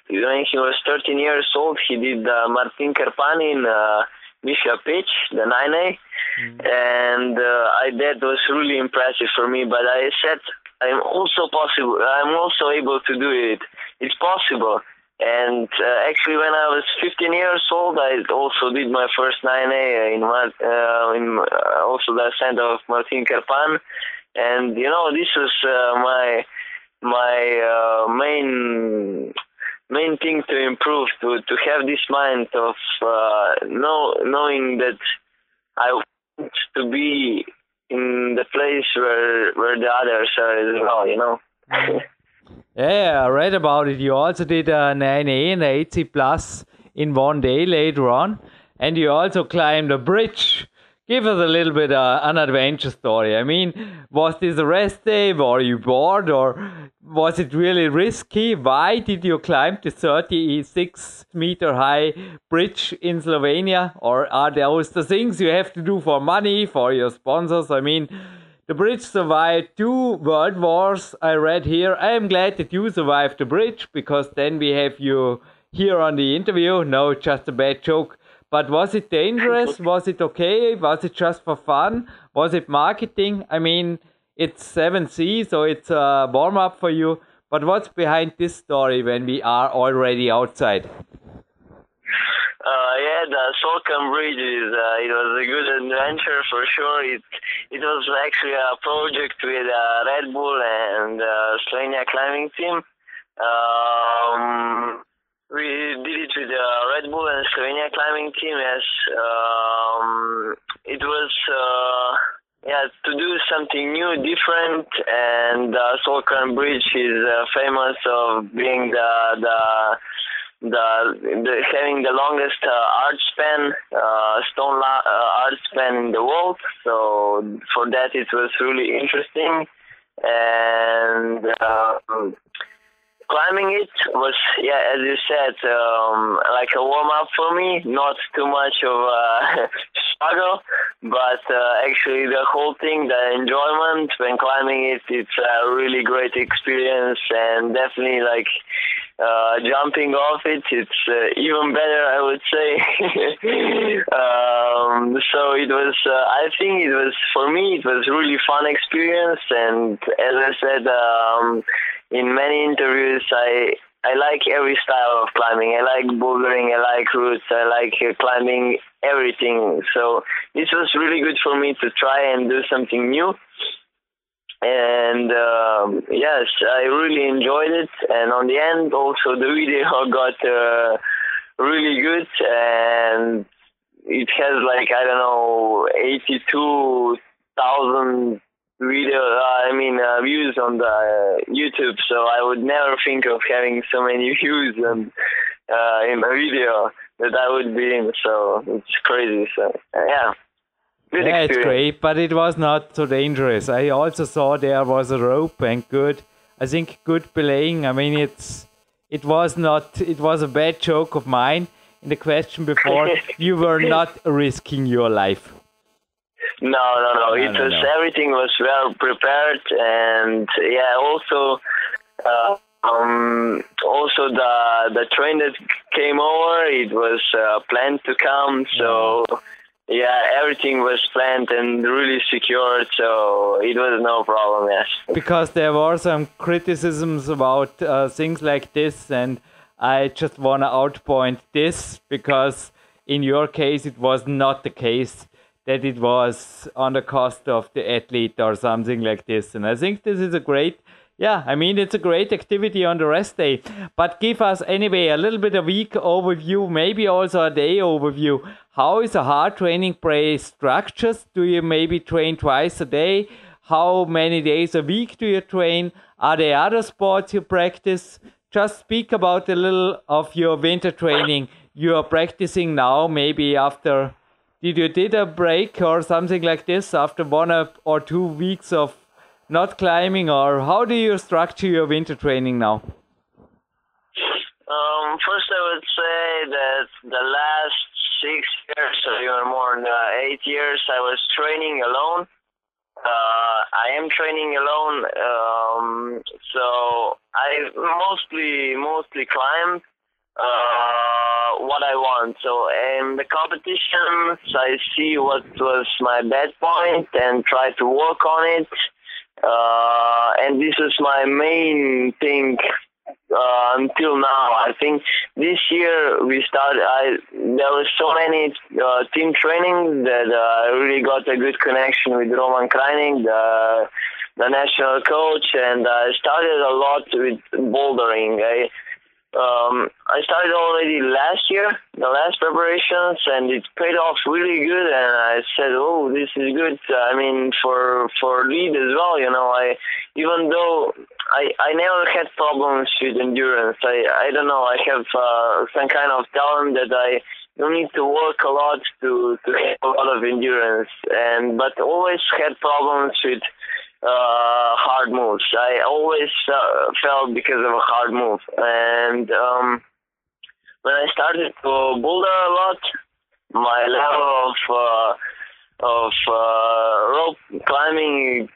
when he was 13 years old, he did uh, Martin Krpan in uh, Mišja Peč, the 9A, mm. and uh, I that was really impressive for me. But I said I'm also possible. I'm also able to do it. It's possible. And uh, actually, when I was 15 years old, I also did my first 9A in, uh, in uh, also the center of Martin Krpan and you know this was uh, my my uh, main main thing to improve to to have this mind of uh, know knowing that I want to be in the place where where the others are as well, you know. <laughs> yeah, I read about it. You also did a 9A and 8C plus in one day later on, and you also climbed a bridge give us a little bit uh, an adventure story. I mean, was this a rest day? Were you bored, or was it really risky? Why did you climb the 36 meter high bridge in Slovenia? Or are those the things you have to do for money, for your sponsors? I mean, The bridge survived two world wars, I read here. I am glad that you survived the bridge because then we have you here on the interview. No, just a bad joke. But was it dangerous? Was it okay? Was it just for fun? Was it marketing? I mean, it's 7C, so it's a warm up for you. But what's behind this story when we are already outside? Uh, yeah, the Solkan Bridge is uh, it was a good adventure for sure. It it was actually a project with uh, Red Bull and uh, Slovenia climbing team. Um, we did it with the Red Bull and Slovenia climbing team. Yes, um, it was. Uh, yeah, to do something new, different, and uh, Solkan Bridge is uh, famous of being the the the, the having the longest uh, arch span, uh, stone la- uh, arch span in the world. So for that, it was really interesting, and um, climbing it was yeah as you said um, like a warm up for me not too much of a <laughs> struggle but uh, actually the whole thing the enjoyment when climbing it it's a really great experience and definitely like uh, jumping off it it's uh, even better i would say. <laughs> Um, so it was uh, i think it was for me it was really fun experience and as i said um, in many interviews, I I like every style of climbing. I like bouldering. I like routes. I like uh, climbing everything. So this was really good for me to try and do something new. And um, yes, I really enjoyed it. And on the end, also the video <laughs> got uh, really good, and it has like I don't know, eighty-two thousand video, uh, I mean, uh, views on the uh, YouTube. So I would never think of having so many <laughs> views and uh, in a video that I would be in. So it's crazy. So uh, yeah. Good yeah, experience. it's great, but it was not so dangerous. I also saw there was a rope and good. I think good belaying. I mean, it's it was not. It was a bad joke of mine in the question before. <laughs> you were not risking your life. No, no, no. it no, was no. everything was well prepared, and yeah, also, uh, um, also the the train that came over, it was uh, planned to come, so. Yeah, everything was planned and really secured, so it was no problem. Yes. Because there were some criticisms about uh, things like this, and I just want to outpoint this because in your case it was not the case that it was on the cost of the athlete or something like this. And I think this is a great, yeah, I mean, it's a great activity on the rest day. But give us anyway a little bit of week overview, maybe also a day overview. How is a hard training play structured? Do you maybe train twice a day? How many days a week do you train? Are there other sports you practice? Just speak about a little of your winter training you are practicing now, maybe after did you did a break or something like this after one or two weeks of not climbing or how do you structure your winter training now? Um, first i would say that the last six years or more than uh, eight years i was training alone. Uh, I am training alone, um, so I mostly mostly climb uh, what I want. So in the competitions, I see what was my bad point and try to work on it. Uh, and this is my main thing uh, until now. I think this year we started. I there was so many uh, team training that uh, I really got a good connection with Roman Krajnik, the the national coach, and I started a lot with bouldering. I um, I started already last year, the last preparations, and it paid off really good. And I said, "Oh, this is good." I mean, for for lead as well, you know. I even though I I never had problems with endurance. I I don't know. I have uh, some kind of talent that I don't need to work a lot to to have a lot of endurance, and but always had problems with uh, hard moves. I always uh, felt because of a hard move, and um, when I started to boulder a lot, my level of uh, of uh, rope climbing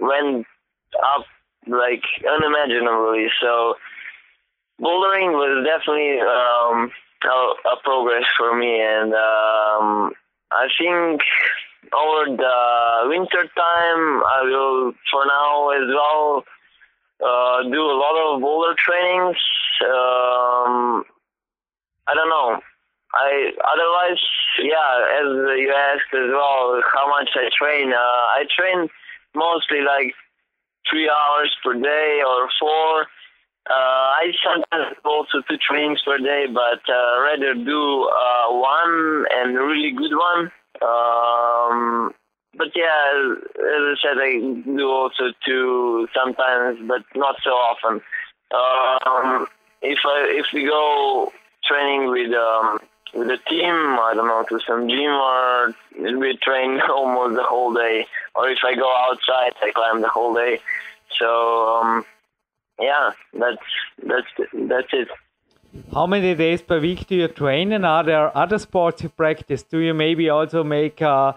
went up like unimaginably. So bouldering was definitely um, a, a, progress for me, and um, I think over the winter time I will, for now as well, uh, do a lot of boulder trainings. Um, I don't know. I otherwise, yeah. As you asked as well, how much I train. Uh, I train mostly like three hours per day or four. Uh, I sometimes do also two trainings per day, but uh, rather do uh, one and a really good one. Um, but yeah, as I said, I do also two sometimes, but not so often. Um, if I if we go training with um, with a team, I don't know, to some gym or we train <laughs> almost the whole day. Or if I go outside, I climb the whole day. So um, yeah, that's that's that's it. How many days per week do you train, and are there other sports you practice? Do you maybe also make uh,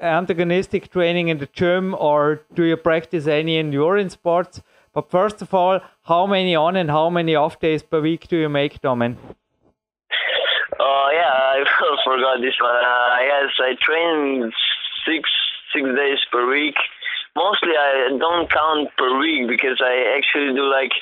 antagonistic training in the gym, or do you practice any endurance sports? But first of all, how many on and how many off days per week do you make, Domen? Oh uh, yeah, <laughs> I forgot this one. Uh, yes, I train six six days per week. Mostly, I don't count per week because I actually do like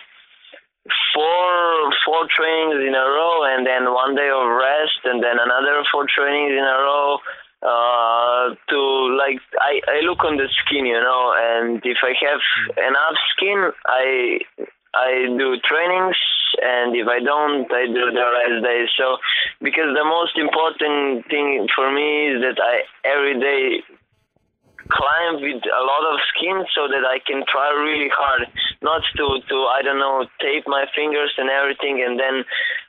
four four trainings in a row and then one day of rest and then another four trainings in a row uh to like i i look on the skin you know and if i have enough skin i i do trainings and if i don't i do the rest days so because the most important thing for me is that i every day climb with a lot of skin so that I can try really hard not to to I don't know tape my fingers and everything and then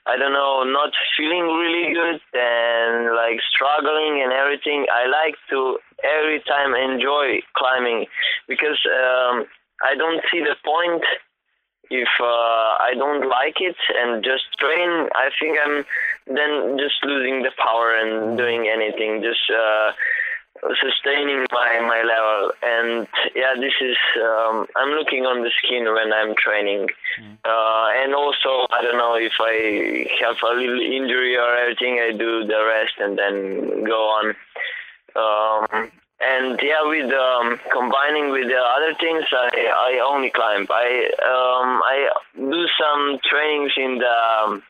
I don't know not feeling really good and like struggling and everything. I like to every time enjoy climbing because um, I don't see the point if uh, I don't like it and just train. I think I'm then just losing the power and doing anything. Just uh, sustaining my my level. And yeah this is um, i'm looking on the skin when i'm training. Mm. uh, and also i don't know if i have a little injury or everything i do the rest and then go on. Um, and yeah with um, combining with the other things i i only climb. I um, i do some trainings in the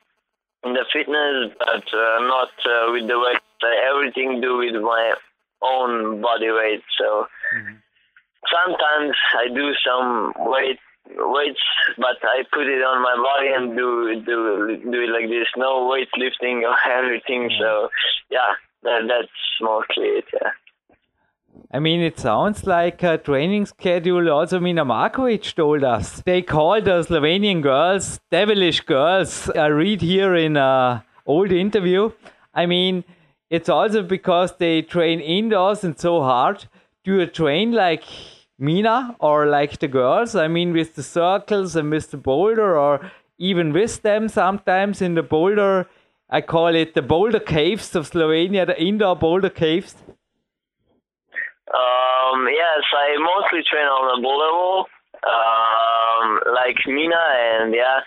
in the fitness but uh, not uh, with the weight. Everything do with my own body weight. So mm-hmm. sometimes I do some weight weights, but I put it on my body and do do do it like this. No weightlifting or <laughs> everything. Mm-hmm. So yeah, that, that's mostly it. Yeah. I mean, it sounds like a training schedule. Also, Mina Markovič told us they call the Slovenian girls devilish girls. I read here in a old interview. I mean, it's also because they train indoors and so hard. Do you train like Mina or like the girls? I mean, with the circles and with the boulder, or even with them sometimes in the boulder. I call it the boulder caves of Slovenia, the indoor boulder caves. Um, yes, I mostly train on the boulder wall, um, like Mina, and yeah,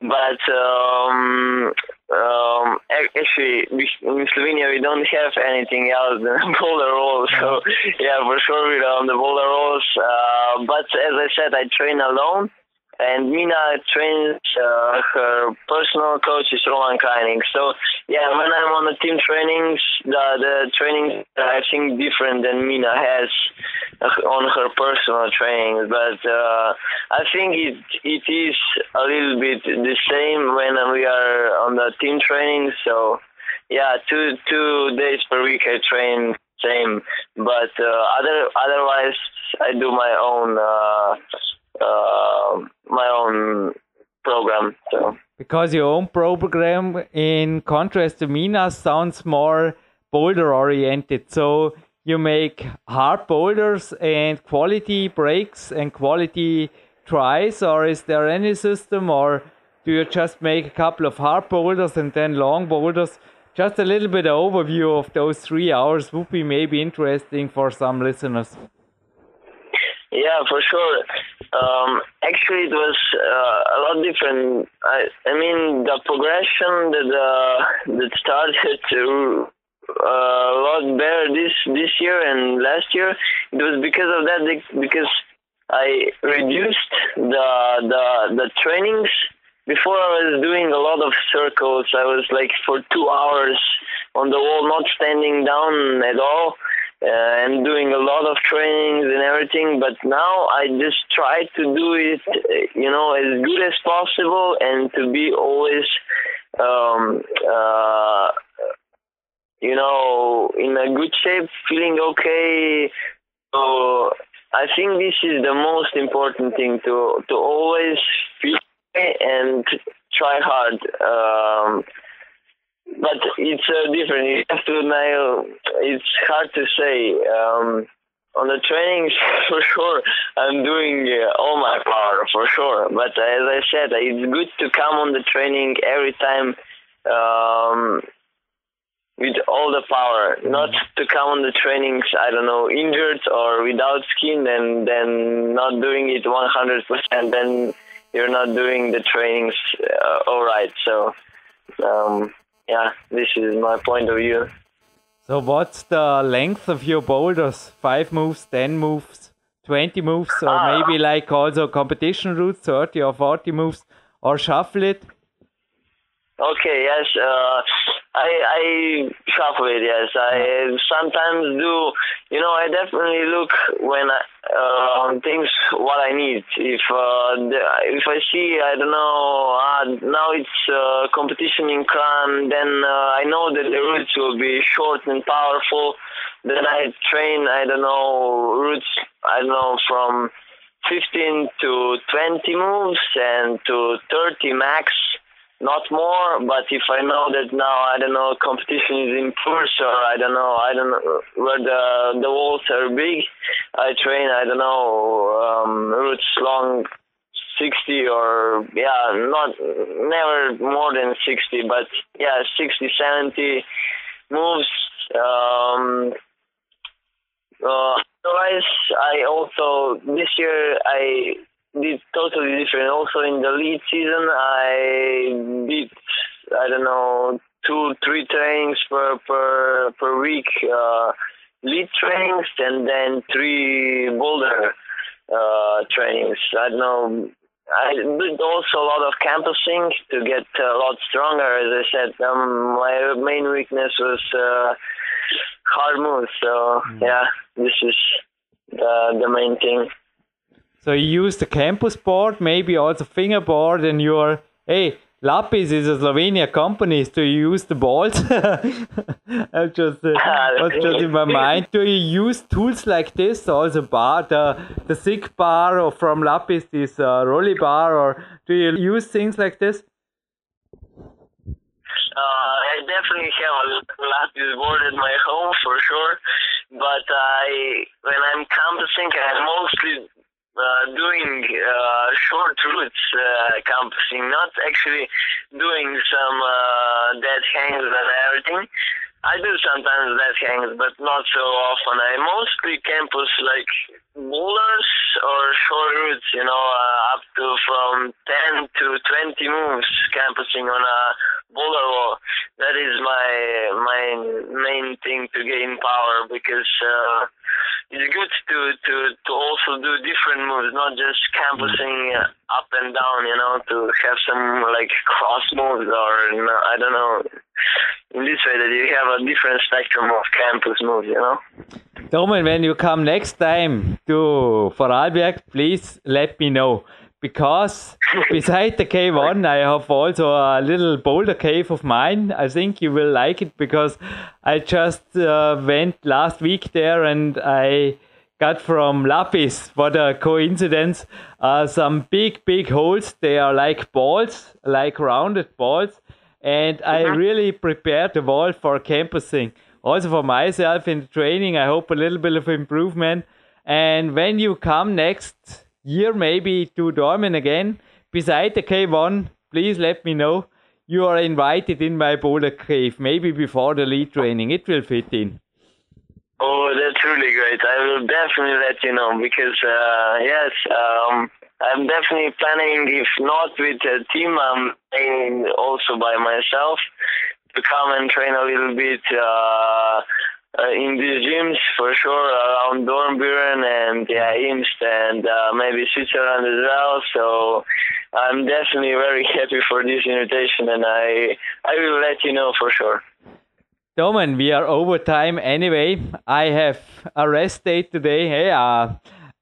but um, um, actually, in Slovenia we don't have anything else than <laughs> boulder rolls. So yeah, for sure we're on the boulder rolls. Uh, but as I said, I train alone and Mina trains uh, her personal coach is Roman Krajnik. So yeah, when I'm on the team trainings, the the I think different than Mina has on her personal trainings. But uh, I think it it is a little bit the same when we are on the team training. So yeah, two two days per week I train same, but uh, other otherwise I do my own. Uh, uh, my own program. So because your own program, in contrast to Mina, sounds more boulder oriented. So you make hard boulders and quality breaks and quality tries, or is there any system, or do you just make a couple of hard boulders and then long boulders just a little bit overview of those three hours would be maybe interesting for some listeners. Yeah, for sure. Um, actually, it was uh, a lot different. I, I mean, the progression that uh, that started to uh, a lot better this this year and last year. It was because of that because I reduced the the the trainings. Before I was doing a lot of circles. I was like for two hours on the wall, not standing down at all and doing a lot of trainings and everything. But now I just try to do it, you know, as good as possible and to be always, um, uh, you know, in a good shape, feeling okay. So I think this is the most important thing to to always feel and try hard. Um, but it's uh, different. You have to now. It's hard to say. Um, on the trainings, <laughs> for sure, I'm doing uh, all my power for sure. But as I said, it's good to come on the training every time um, with all the power, not to come on the trainings. I don't know, injured or without skin, and then not doing it 100%. Then you're not doing the trainings uh, all right. So. Um, yeah, this is my point of view. So, what's the length of your boulders? Five moves, ten moves, twenty moves, or ah. maybe like also competition routes, thirty or forty moves, or shuffle it? Okay, yes. Uh, I I shuffle it. Yes, I sometimes do. You know, I definitely look when I, uh, on things what I need. If uh, if I see, I don't know. Uh, now it's uh, competition in Kranj, then uh, I know that the routes will be short and powerful. Then I train. I don't know routes. I don't know from 15 to 20 moves and to 30 max not more, but if I know that now I don't know competition is in force or I don't know I don't know where the the walls are big, I train I don't know um, routes long 60 or yeah not never more than 60 but yeah 60 70 moves um uh, otherwise I also this year I did totally different. Also in the lead season, I did I don't know two three trainings per per per week, uh, lead trainings, and then three boulder uh, trainings. I don't know. I did also a lot of campusing to get a lot stronger. As I said, um, my main weakness was uh, hard moves. So mm. yeah, this is the the main thing. So you use the campus board, maybe also fingerboard, and you're hey. Lapis is a Slovenia company. Do you use the balls? <laughs> I just uh, was just in my mind. Do you use tools like this, also bar, the the SIG bar, or from Lapis this uh, Rolly bar, or do you use things like this? Uh, I definitely have a Lapis board at my home for sure, but I when I'm campusing, I mostly uh, doing uh, short routes uh, campusing, not actually doing some uh, dead hangs and everything. I do sometimes dead hangs, but not so often. I mostly campus like boulders or short routes, you know, uh, up to from 10 to 20 moves campusing on a boulder wall. That is my my main thing to gain power because uh, it's good to, to, to also do just campusing up and down, you know, to have some like cross moves or, I don't know, in this way that you have a different spectrum of campus moves, you know. Domen, when you come next time to Vorarlberg, please let me know because <laughs> beside the cave one, I have also a little boulder cave of mine. I think you will like it because I just uh, went last week there and I got from Lapis, what a coincidence, uh, some big, big holes. They are like balls, like rounded balls. And I mm-hmm. really prepared the wall for campusing. Also for myself in the training, I hope a little bit of improvement. And when you come next year maybe to Dormen again beside the K1, please let me know. you are invited in my boulder cave, maybe before the lead training. It will fit in. Oh, that's really great. I will definitely let you know because, uh, yes, um, I'm definitely planning, if not with a team, I'm playing also by myself to come and train a little bit uh, uh, in these gyms for sure around Dornbirn and yeah, Imst and uh, maybe Switzerland as well. So I'm definitely very <laughs> happy for this invitation and I I will let you know for sure. Domen, we are over time anyway. I have a rest day today. Hey, uh,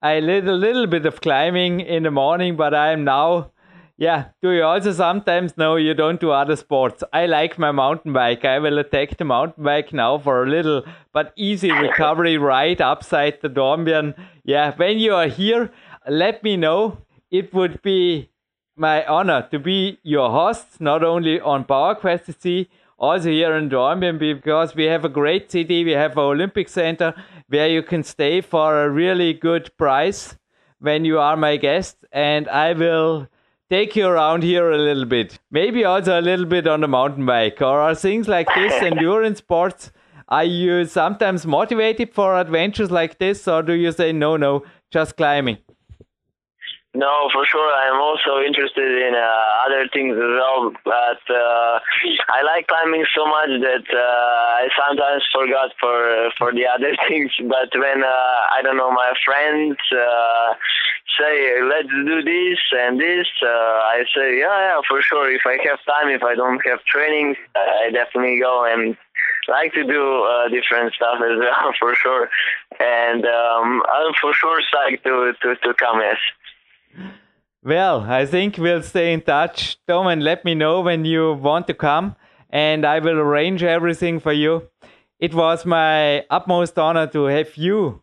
I did a little bit of climbing in the morning, but I am now. Yeah, do you also sometimes know you don't do other sports? I like my mountain bike. I will attack the mountain bike now for a little but easy recovery ride upside the Dornbirn. Yeah, when you are here, let me know. It would be my honor to be your host, not only on Power PowerQuest C, also here in Dornbirn because we have a great city. We have an Olympic Center where you can stay for a really good price when you are my guest, and I will take you around here a little bit. Maybe also a little bit on the mountain bike or things like this <laughs> endurance sports. Are you sometimes motivated for adventures like this, or do you say no, no, just climbing? No, for sure. I'm also interested in uh, other things as well, but uh, I like climbing so much that uh, I sometimes forgot for for the other <laughs> things. But when uh, I don't know my friends uh, say let's do this and this, uh, I say yeah, yeah, for sure. If I have time, if I don't have training, I definitely go and like to do uh, different stuff as well <laughs> for sure. And um, I'm for sure psyched to to to come. Yes. Well, I think we'll stay in touch. Tom, and let me know when you want to come, and I will arrange everything for you. It was my utmost honor to have you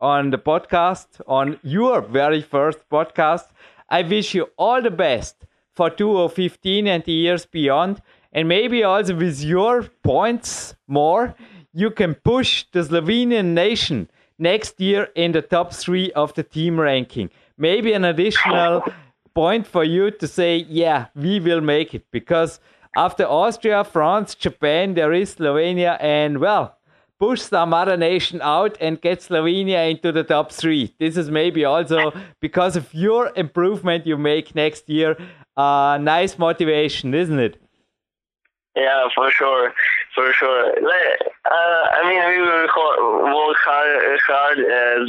on the podcast, on your very first podcast. I wish you all the best for 2015 and the years beyond. And maybe also with your points more, you can push the Slovenian nation next year in the top three of the team ranking maybe an additional <laughs> point for you to say, yeah, we will make it. Because after Austria, France, Japan, there is Slovenia, and well, push some other nation out and get Slovenia into the top three. This is maybe also because of your improvement you make next year. Uh, nice motivation, isn't it? Yeah, for sure, for sure. Uh, I mean, we will work hard, hard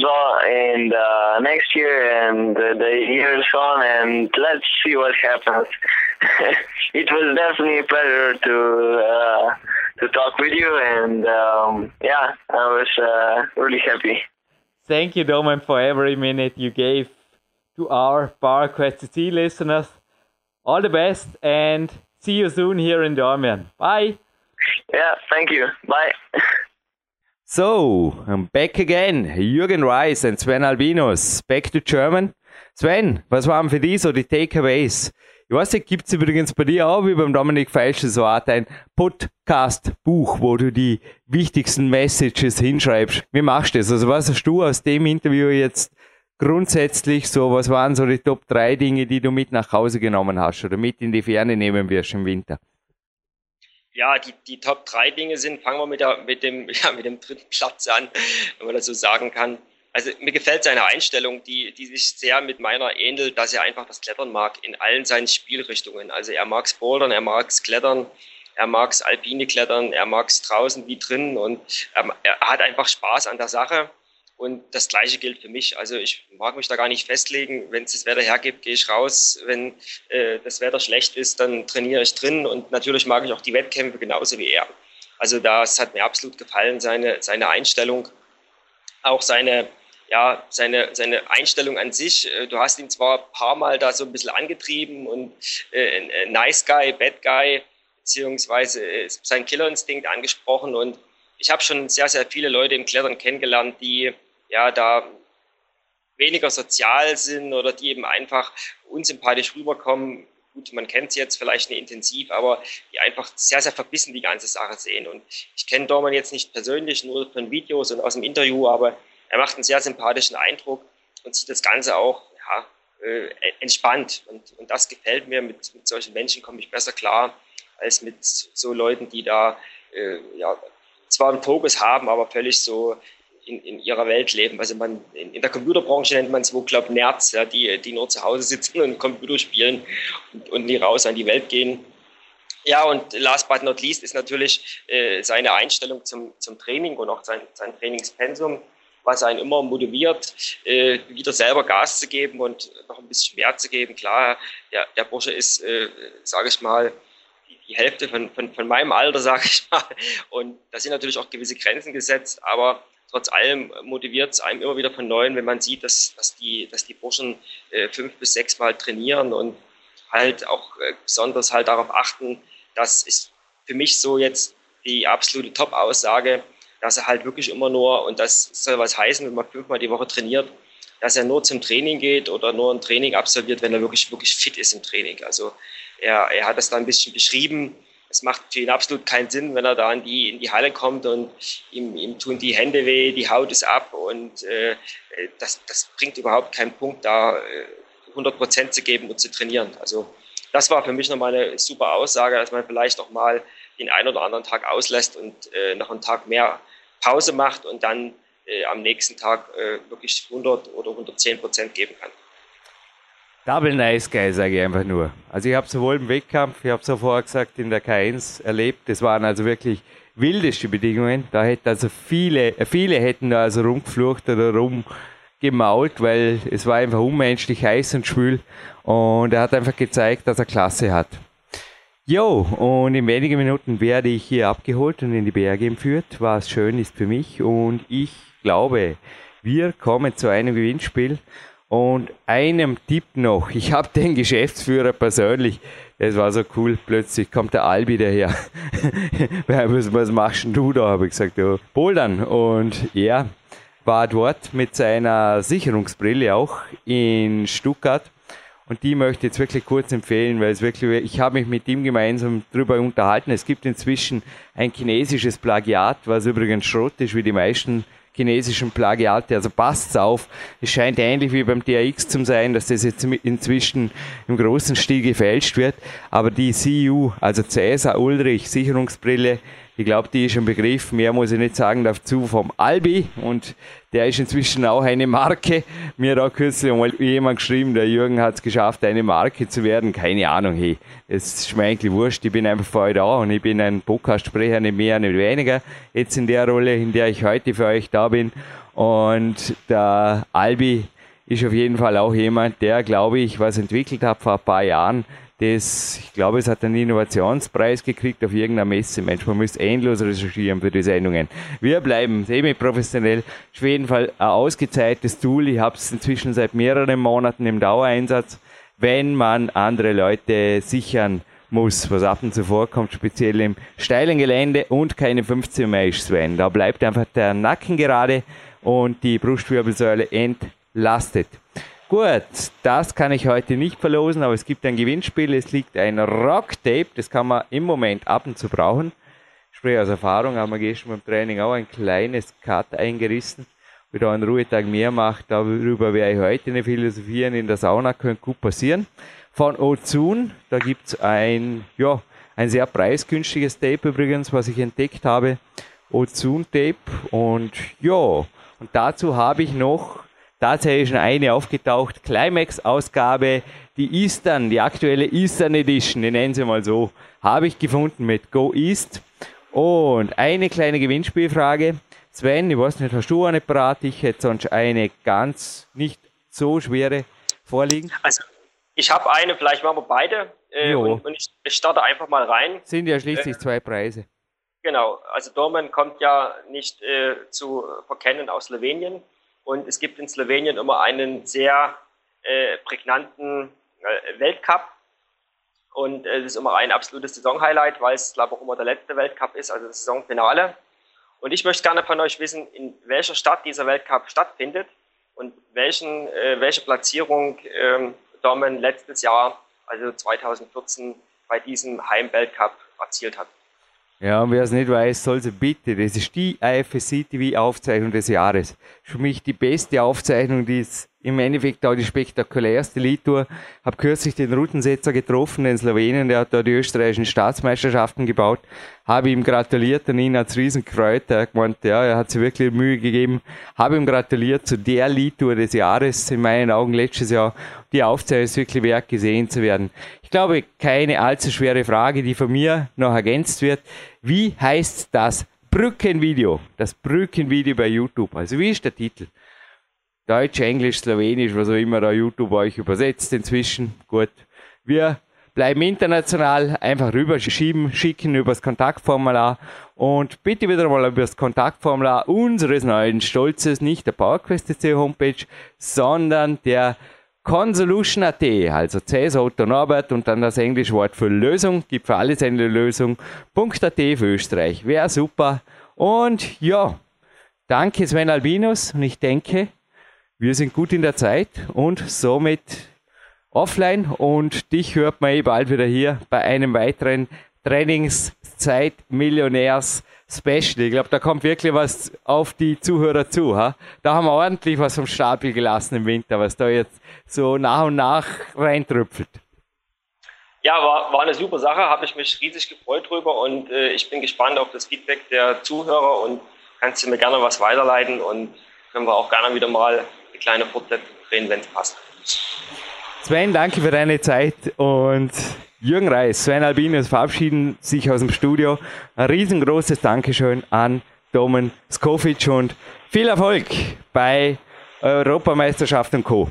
well in the next year and the years on, and let's see what happens. <laughs> it was definitely a pleasure to uh, to talk with you, and um, yeah, I was uh, really happy. Thank you, Domen, for every minute you gave to our C listeners. All the best, and see you soon here in Dornbirn. Bye. Yeah, thank you. Bye. So, I'm back again. Jürgen Reis and Sven Albinus. Back to German. Sven, was waren für dich so die Takeaways? Ich weiß nicht, gibt es übrigens bei dir auch wie beim Dominik Feischl so Art ein Podcast-Buch, wo du die wichtigsten Messages hinschreibst? Wie machst du das? Also was hast du aus dem Interview jetzt grundsätzlich so, was waren so die Top 3 Dinge, die du mit nach Hause genommen hast oder mit in die Ferne nehmen wirst im Winter? Ja, die, die Top 3 Dinge sind, fangen wir mit, der, mit, dem, <laughs> ja, mit dem dritten Platz an, wenn man das so sagen kann. Also mir gefällt seine Einstellung, die, die sich sehr mit meiner ähnelt, dass er einfach das Klettern mag in allen seinen Spielrichtungen. Also er mag es Bouldern, er mag es Klettern, er mag es alpine Klettern, er mag es draußen wie drinnen und er, er hat einfach Spaß an der Sache. Und das Gleiche gilt für mich. Also ich mag mich da gar nicht festlegen. Wenn es das Wetter hergibt, gehe ich raus. Wenn äh, das Wetter schlecht ist, dann trainiere ich drin. Und natürlich mag ich auch die Wettkämpfe genauso wie er. Also das hat mir absolut gefallen, seine, seine Einstellung, auch seine, ja, seine, seine Einstellung an sich. Äh, du hast ihn zwar ein paar Mal da so ein bisschen angetrieben und äh, Nice Guy, Bad Guy, beziehungsweise äh, seinen Killerinstinkt angesprochen und ich habe schon sehr, sehr viele Leute im Klettern kennengelernt, die ja da weniger sozial sind oder die eben einfach unsympathisch rüberkommen. Gut, man kennt sie jetzt vielleicht nicht intensiv, aber die einfach sehr, sehr verbissen die ganze Sache sehen. Und ich kenne Dorman jetzt nicht persönlich, nur von Videos und aus dem Interview, aber er macht einen sehr sympathischen Eindruck und sieht das Ganze auch ja, äh, entspannt. Und, und das gefällt mir. Mit, mit solchen Menschen komme ich besser klar. als mit so Leuten, die da äh, ja, zwar einen Fokus haben, aber völlig so in, in ihrer Welt leben. Also man in, in der Computerbranche nennt man es wo glaube Nerds, ja, die, die nur zu Hause sitzen und Computer spielen und, und nie raus an die Welt gehen. Ja, und last but not least ist natürlich äh, seine Einstellung zum, zum Training und auch sein, sein Trainingspensum, was einen immer motiviert, äh, wieder selber Gas zu geben und noch ein bisschen mehr zu geben. Klar, der, der Bursche ist, äh, sage ich mal, die, Hälfte von, von, von meinem Alter, <laughs> sage ich mal. Und da sind natürlich auch gewisse Grenzen gesetzt, aber trotz allem motiviert es einem immer wieder von Neuem, wenn man sieht, dass, dass, die, dass die Burschen äh, fünf bis sechs Mal trainieren und halt auch äh, besonders halt darauf achten, das ist für mich so jetzt die absolute Top-Aussage, dass er halt wirklich immer nur, und das soll was heißen, wenn man fünfmal die Woche trainiert, dass er nur zum Training geht oder nur ein Training absolviert, wenn er wirklich, wirklich fit ist im Training. Also er, er hat das da ein bisschen beschrieben. Es macht für ihn absolut keinen Sinn, wenn er da in die, in die Halle kommt und ihm, ihm tun die Hände weh, die Haut ist ab und äh, das, das bringt überhaupt keinen Punkt, da äh, 100 Prozent zu geben und zu trainieren. Also das war für mich nochmal eine super Aussage, dass man vielleicht auch mal den einen oder anderen Tag auslässt und äh, noch einen Tag mehr Pause macht und dann äh, am nächsten Tag äh, wirklich 100 oder 110 Prozent geben kann. Double Nice Guy, sage ich einfach nur. Also ich habe sowohl im Wettkampf, ich habe es vorher gesagt, in der K1 erlebt. Das waren also wirklich wildeste Bedingungen. Da hätten also viele, viele hätten da also rumgeflucht oder rum gemault, weil es war einfach unmenschlich heiß und schwül und er hat einfach gezeigt, dass er Klasse hat. Jo, und in wenigen Minuten werde ich hier abgeholt und in die Berge entführt, was schön ist für mich und ich glaube, wir kommen zu einem Gewinnspiel und einem Tipp noch. Ich habe den Geschäftsführer persönlich, das war so cool, plötzlich kommt der Albi daher. <laughs> was, was machst du da? Habe ich gesagt, ja, Bouldern. Und er war dort mit seiner Sicherungsbrille auch in Stuttgart. Und die möchte ich jetzt wirklich kurz empfehlen, weil es wirklich, ich habe mich mit ihm gemeinsam darüber unterhalten. Es gibt inzwischen ein chinesisches Plagiat, was übrigens Schrott ist, wie die meisten chinesischen Plagiate. Also passt's auf. Es scheint ähnlich wie beim DAX zu sein, dass das jetzt inzwischen im großen Stil gefälscht wird. Aber die CU, also Cäsar Ulrich Sicherungsbrille, ich glaube, die ist ein Begriff, mehr muss ich nicht sagen dazu, vom Albi und der ist inzwischen auch eine Marke. Mir hat auch kürzlich mal jemand geschrieben, der Jürgen hat es geschafft, eine Marke zu werden. Keine Ahnung, hey, es ist mir eigentlich wurscht, ich bin einfach für euch da und ich bin ein Podcast-Sprecher, nicht mehr, nicht weniger, jetzt in der Rolle, in der ich heute für euch da bin. Und der Albi ist auf jeden Fall auch jemand, der, glaube ich, was entwickelt hat vor ein paar Jahren, das, ich glaube, es hat einen Innovationspreis gekriegt auf irgendeiner Messe. Mensch, man müsste endlos recherchieren für die Sendungen. Wir bleiben semi-professionell. Auf jeden Fall ein ausgezeichnetes Tool. Ich habe es inzwischen seit mehreren Monaten im Dauereinsatz. Wenn man andere Leute sichern muss, was ab und zu vorkommt, speziell im steilen Gelände und keine 15 mehr ist, Sven. Da bleibt einfach der Nacken gerade und die Brustwirbelsäule entlastet. Gut, das kann ich heute nicht verlosen, aber es gibt ein Gewinnspiel. Es liegt ein Rock-Tape, das kann man im Moment ab und zu brauchen. Sprich aus Erfahrung haben wir gestern beim Training auch ein kleines Cut eingerissen. Wer da einen Ruhetag mehr macht, darüber werde ich heute eine philosophieren. In der Sauna könnte gut passieren. Von Ozun, da gibt es ein, ja, ein sehr preisgünstiges Tape übrigens, was ich entdeckt habe. Ozun Tape und ja, und dazu habe ich noch tatsächlich schon eine aufgetaucht. Climax-Ausgabe, die Eastern, die aktuelle Eastern Edition, die nennen sie mal so, habe ich gefunden mit Go East. Und eine kleine Gewinnspielfrage. Sven, ich weiß nicht, hast du eine parat? Ich hätte sonst eine ganz nicht so schwere vorliegen. Also, ich habe eine, vielleicht machen wir beide. Äh, und, und ich, ich, starte einfach mal rein. Sind ja schließlich äh, zwei Preise. Genau, also Dorman kommt ja nicht äh, zu verkennen aus Slowenien. Und es gibt in Slowenien immer einen sehr äh, prägnanten äh, Weltcup. Und es äh, ist immer ein absolutes Saisonhighlight, weil es, glaube ich, auch immer der letzte Weltcup ist, also das Saisonfinale. Und ich möchte gerne von euch wissen, in welcher Stadt dieser Weltcup stattfindet und welchen, äh, welche Platzierung ähm, Dormen letztes Jahr, also 2014, bei diesem Heimweltcup erzielt hat. Ja, und wer es nicht weiß, soll sie bitte, das ist die IFSC TV Aufzeichnung des Jahres. Für mich die beste Aufzeichnung, die es im Endeffekt auch die spektakulärste Leadtour. Habe kürzlich den Routensetzer getroffen, den Slowenen, der hat da die österreichischen Staatsmeisterschaften gebaut. Habe ihm gratuliert und ihn als riesen gefreut. Er hat gemeint, ja, er hat sich wirklich Mühe gegeben. Habe ihm gratuliert zu der Leadtour des Jahres, in meinen Augen letztes Jahr. Die Aufzeichnung ist wirklich wert, gesehen zu werden. Ich glaube, keine allzu schwere Frage, die von mir noch ergänzt wird. Wie heißt das Brückenvideo? Das Brückenvideo bei YouTube. Also wie ist der Titel? Deutsch, Englisch, Slowenisch, was auch immer da YouTube euch übersetzt inzwischen. Gut. Wir bleiben international, einfach rüberschieben, schicken übers Kontaktformular und bitte wieder mal über das Kontaktformular unseres neuen Stolzes, nicht der PowerQuest.de Homepage, sondern der Consolution.at, also CS Otto Norbert und dann das englische Wort für Lösung, gibt für alles eine Lösung, .at für Österreich. Wäre super. Und ja, danke Sven Albinus und ich denke, wir sind gut in der Zeit und somit offline und dich hört man eh bald wieder hier bei einem weiteren Trainingszeit Millionärs Special. Ich glaube, da kommt wirklich was auf die Zuhörer zu. Ha? Da haben wir ordentlich was vom Stapel gelassen im Winter, was da jetzt so nach und nach reintrüpfelt. Ja, war, war eine super Sache, habe ich mich riesig gefreut drüber und äh, ich bin gespannt auf das Feedback der Zuhörer und kannst du mir gerne was weiterleiten und können wir auch gerne wieder mal eine kleine Fortsetzung drehen, wenn es passt. Sven, danke für deine Zeit und Jürgen Reis, Sven Albinus verabschieden sich aus dem Studio. Ein riesengroßes Dankeschön an Domen Skovic und viel Erfolg bei Europameisterschaft und Co.